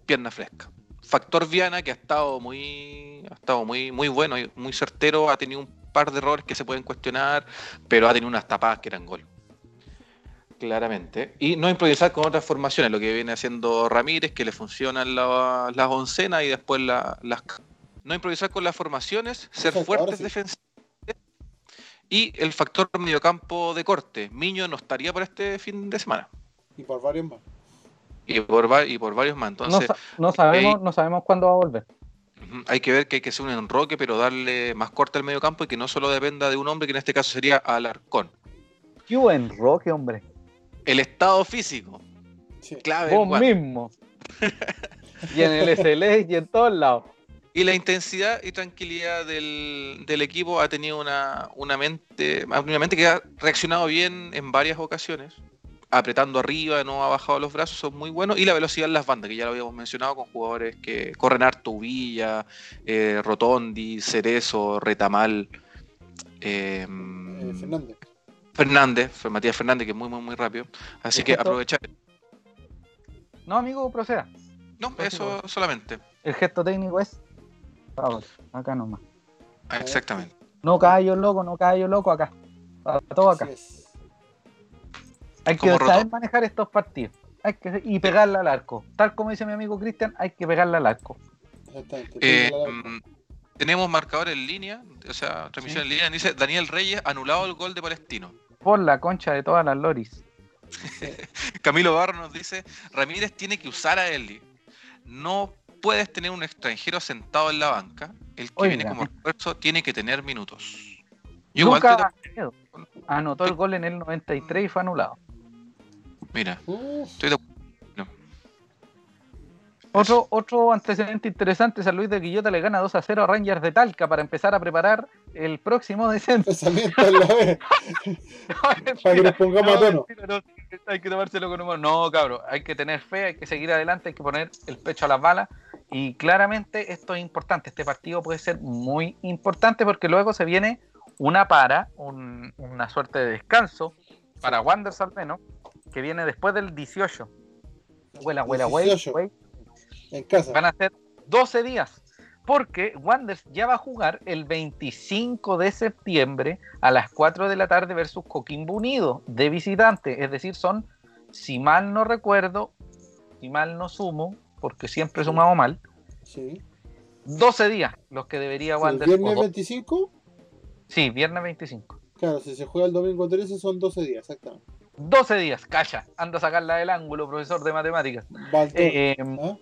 pierna fresca. Factor Viana, que ha estado muy, ha estado muy, muy bueno y muy certero, ha tenido un par de errores que se pueden cuestionar, pero ha tenido unas tapadas que eran gol. Claramente. Y no improvisar con otras formaciones, lo que viene haciendo Ramírez, que le funcionan las oncenas y después las... No improvisar con las formaciones, ser fuertes defensivos. Y el factor mediocampo de corte. Miño no estaría por este fin de semana. Y por varios más. Y por, y por varios más. Entonces, no, sabemos, no sabemos cuándo va a volver. Hay que ver que hay que hacer un enroque, pero darle más corte al mediocampo y que no solo dependa de un hombre, que en este caso sería Alarcón. ¿Qué enroque, hombre? el estado físico. Clave. Vos mismo. <laughs> y en el SLA y en todos lados. Y la intensidad y tranquilidad del, equipo ha tenido una, mente, una mente que ha reaccionado bien en varias ocasiones. Apretando arriba, no ha bajado los brazos, son muy buenos. Y la velocidad en las bandas, que ya lo habíamos mencionado con jugadores que corren harto, Villa, eh, Rotondi, Cerezo, Retamal. Eh, eh, Fernández. Fernández, fue Matías Fernández, que es muy, muy, muy rápido. Así que aprovechar. No, amigo, proceda. No, eso solamente. El gesto técnico es. Vamos, acá nomás. Ah, exactamente. No callo loco, no callo loco acá. todo acá. Hay que saber manejar estos partidos. Hay que, y pegarle al arco. Tal como dice mi amigo Cristian, hay que pegarle al arco. Eh, tenemos marcador en línea, o sea, transmisión en línea. Dice Daniel Reyes anulado el gol de Palestino por la concha de todas las loris. <laughs> Camilo Barro nos dice, Ramírez tiene que usar a Eli. No puedes tener un extranjero sentado en la banca. El que viene como refuerzo tiene que tener minutos. igual anotó el gol en el 93 y fue anulado. Mira, estoy de otro, otro antecedente interesante, San Luis de Guillota le gana 2 a 0 a Rangers de Talca para empezar a preparar el próximo descenso. <laughs> para que nos pongamos a tono. hay que tomárselo con humor. No, cabrón, hay que tener fe, hay que seguir adelante, hay que poner el pecho a las balas. Y claramente esto es importante. Este partido puede ser muy importante porque luego se viene una para, una suerte de descanso para Wanderers al menos, que viene después del 18. Huela, huela, güey. En casa. Van a ser 12 días. Porque Wanderers ya va a jugar el 25 de septiembre a las 4 de la tarde versus Coquimbo Unido de visitante. Es decir, son, si mal no recuerdo, si mal no sumo, porque siempre he sumado mal, sí. 12 días los que debería Wanderers. ¿Viernes 25? Sí, viernes 25. Claro, si se juega el domingo 13 son 12 días, exactamente. 12 días, calla, anda a sacarla del ángulo, profesor de matemáticas. Eh, ¿Ah?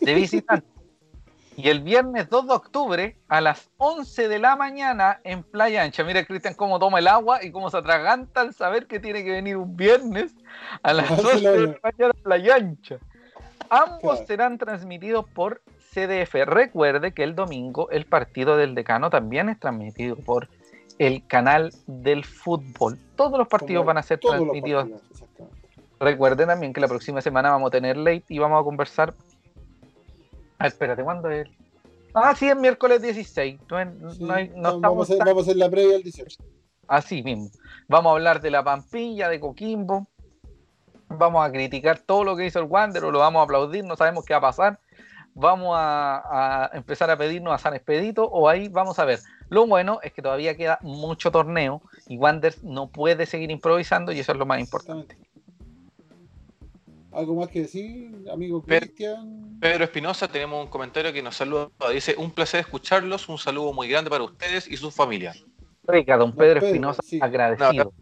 de visitante. Y el viernes 2 de octubre a las 11 de la mañana en Playa Ancha. Mira, Cristian, cómo toma el agua y cómo se atraganta al saber que tiene que venir un viernes a las 11 de la mañana en Playa Ancha. Ambos serán transmitidos por CDF. Recuerde que el domingo el partido del decano también es transmitido por el canal del fútbol. Todos los partidos van a ser transmitidos. Recuerden también que la próxima semana vamos a tener late y vamos a conversar Ah, espérate, ¿cuándo es? Ah, sí, es miércoles 16. No, vamos, a, hacer la previa al 18. Así mismo. Vamos a hablar de la Pampilla, de Coquimbo. Vamos a criticar todo lo que hizo el Wander, o lo vamos a aplaudir, no sabemos qué va a pasar. Vamos a, empezar a pedirnos a San Expedito, o ahí vamos a ver. Lo bueno es que todavía queda mucho torneo y Wander no puede seguir improvisando, y eso es lo más importante. ¿Algo más que decir, amigo Cristian? Pedro Espinosa, tenemos un comentario que nos saluda. Dice: Un placer escucharlos, un saludo muy grande para ustedes y sus familias. Rica, don Pedro, Espinosa, agradecido.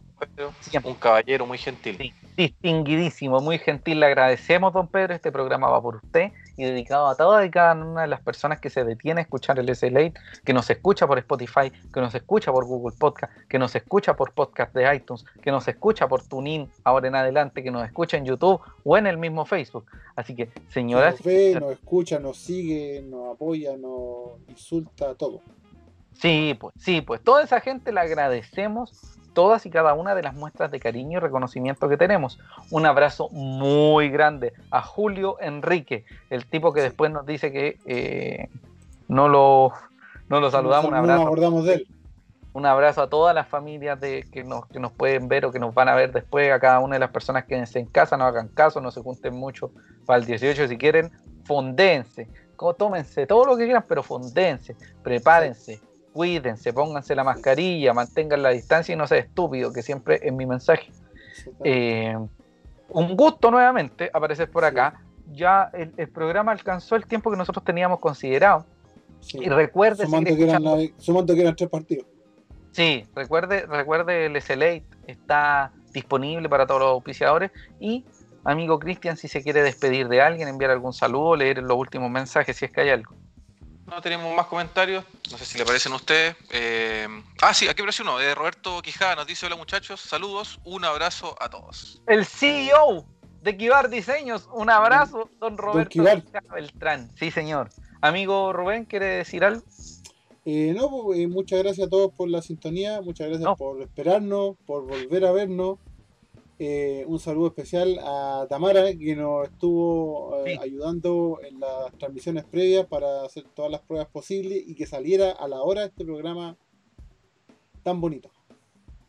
un caballero muy gentil. distinguidísimo, muy gentil. Le agradecemos, don Pedro. Este programa va por usted y dedicado a todas y cada una de las personas que se detiene a escuchar el SLA, que nos escucha por Spotify, que nos escucha por Google Podcast, que nos escucha por podcast de iTunes, que nos escucha por TuneIn ahora en adelante, que nos escucha en YouTube o en el mismo Facebook. Así que, señoras. Nos ve, nos escucha, nos sigue, nos apoya, nos insulta, todo. Sí, pues, sí, pues toda esa gente le agradecemos todas y cada una de las muestras de cariño y reconocimiento que tenemos. Un abrazo muy grande a Julio Enrique, el tipo que después nos dice que eh, no, lo, no lo saludamos. un abrazo. de él. Un abrazo a todas las familias de, que, nos, que nos pueden ver o que nos van a ver después, a cada una de las personas que en casa, no hagan caso, no se junten mucho para el 18 si quieren, fondéense, tómense todo lo que quieran, pero fondéense, prepárense, cuídense, pónganse la mascarilla, mantengan la distancia y no sea estúpido, que siempre es mi mensaje. Eh, un gusto nuevamente aparecer por acá. Ya el, programa alcanzó el tiempo que nosotros teníamos considerado. Y recuerde. Sumando que, eran, sumando que eran tres partidos. Sí, recuerde, recuerde el SLA está disponible para todos los auspiciadores y amigo Cristian, si se quiere despedir de alguien, enviar algún saludo, leer los últimos mensajes si es que hay algo. No tenemos más comentarios. No sé si le parecen a ustedes. Eh, ah, sí, aquí aparece uno. de Roberto Quijada nos dice: Hola muchachos, saludos, un abrazo a todos. El CEO de Kibar Diseños, un abrazo, don Roberto Quijada Beltrán. Sí, señor. Amigo Rubén, ¿quiere decir algo? Eh, no, pues, eh, muchas gracias a todos por la sintonía, muchas gracias por esperarnos, por volver a vernos. Eh, un saludo especial a Tamara, que nos estuvo eh, ayudando en las transmisiones previas para hacer todas las pruebas posibles y que saliera a la hora este programa tan bonito.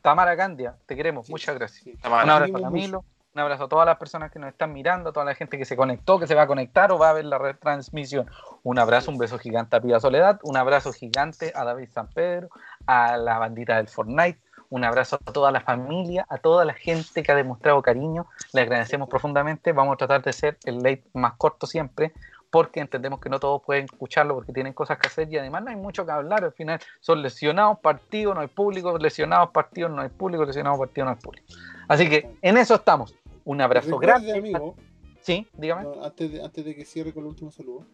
Tamara Candia, te queremos, muchas gracias. Un abrazo a Camilo, un abrazo a todas las personas que nos están mirando, a toda la gente que se conectó, que se va a conectar o va a ver la retransmisión. Un abrazo, un beso gigante a Pía Soledad, un abrazo gigante a David San Pedro, a la bandita del Fortnite un abrazo a toda la familia, a toda la gente que ha demostrado cariño. Le agradecemos profundamente. Vamos a tratar de ser el late más corto siempre, porque entendemos que no todos pueden escucharlo porque tienen cosas que hacer y además no hay mucho que hablar. Al final son lesionados, partidos, no hay público, lesionados, partidos, no hay público, lesionados, partidos, no hay público. Así que en eso estamos. Un abrazo grande. Amigo, sí, dígame. Antes de, antes de que cierre con el último saludo,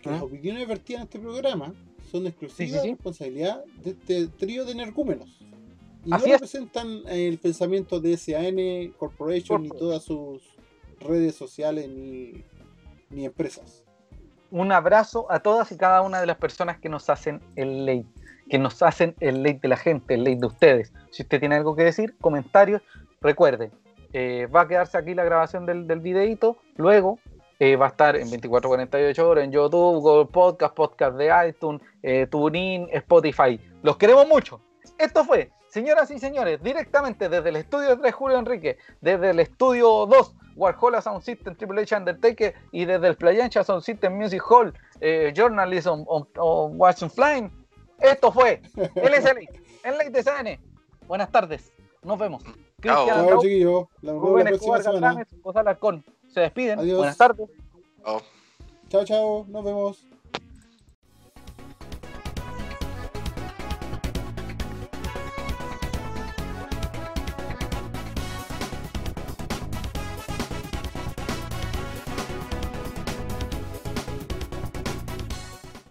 que las opiniones vertidas en este programa son exclusivas responsabilidad de este trío de energúmenos. Y no representan el pensamiento de SAN Corporation ni todas sus redes sociales ni, empresas. Un abrazo a todas y cada una de las personas que nos hacen el late, que nos hacen el late de la gente, el late de ustedes. Si usted tiene algo que decir, comentarios, recuerde, eh, va a quedarse aquí la grabación del, del videito, luego eh, va a estar en 24-48 horas en YouTube, Google Podcast, Podcast de iTunes, eh, TuneIn, Spotify. Los queremos mucho. Esto fue Señoras y señores, directamente desde el estudio 3 Julio Enrique, desde el estudio 2 Warhol Sound System Triple H Undertaker y desde el Playancha Sound System Music Hall eh, Journalism o Watching Flying, esto fue el SLA, el Late de CN. Buenas tardes, nos vemos. Chiquillos. La, próxima semana. Se despiden. Buenas tardes. Chao, chao, nos vemos.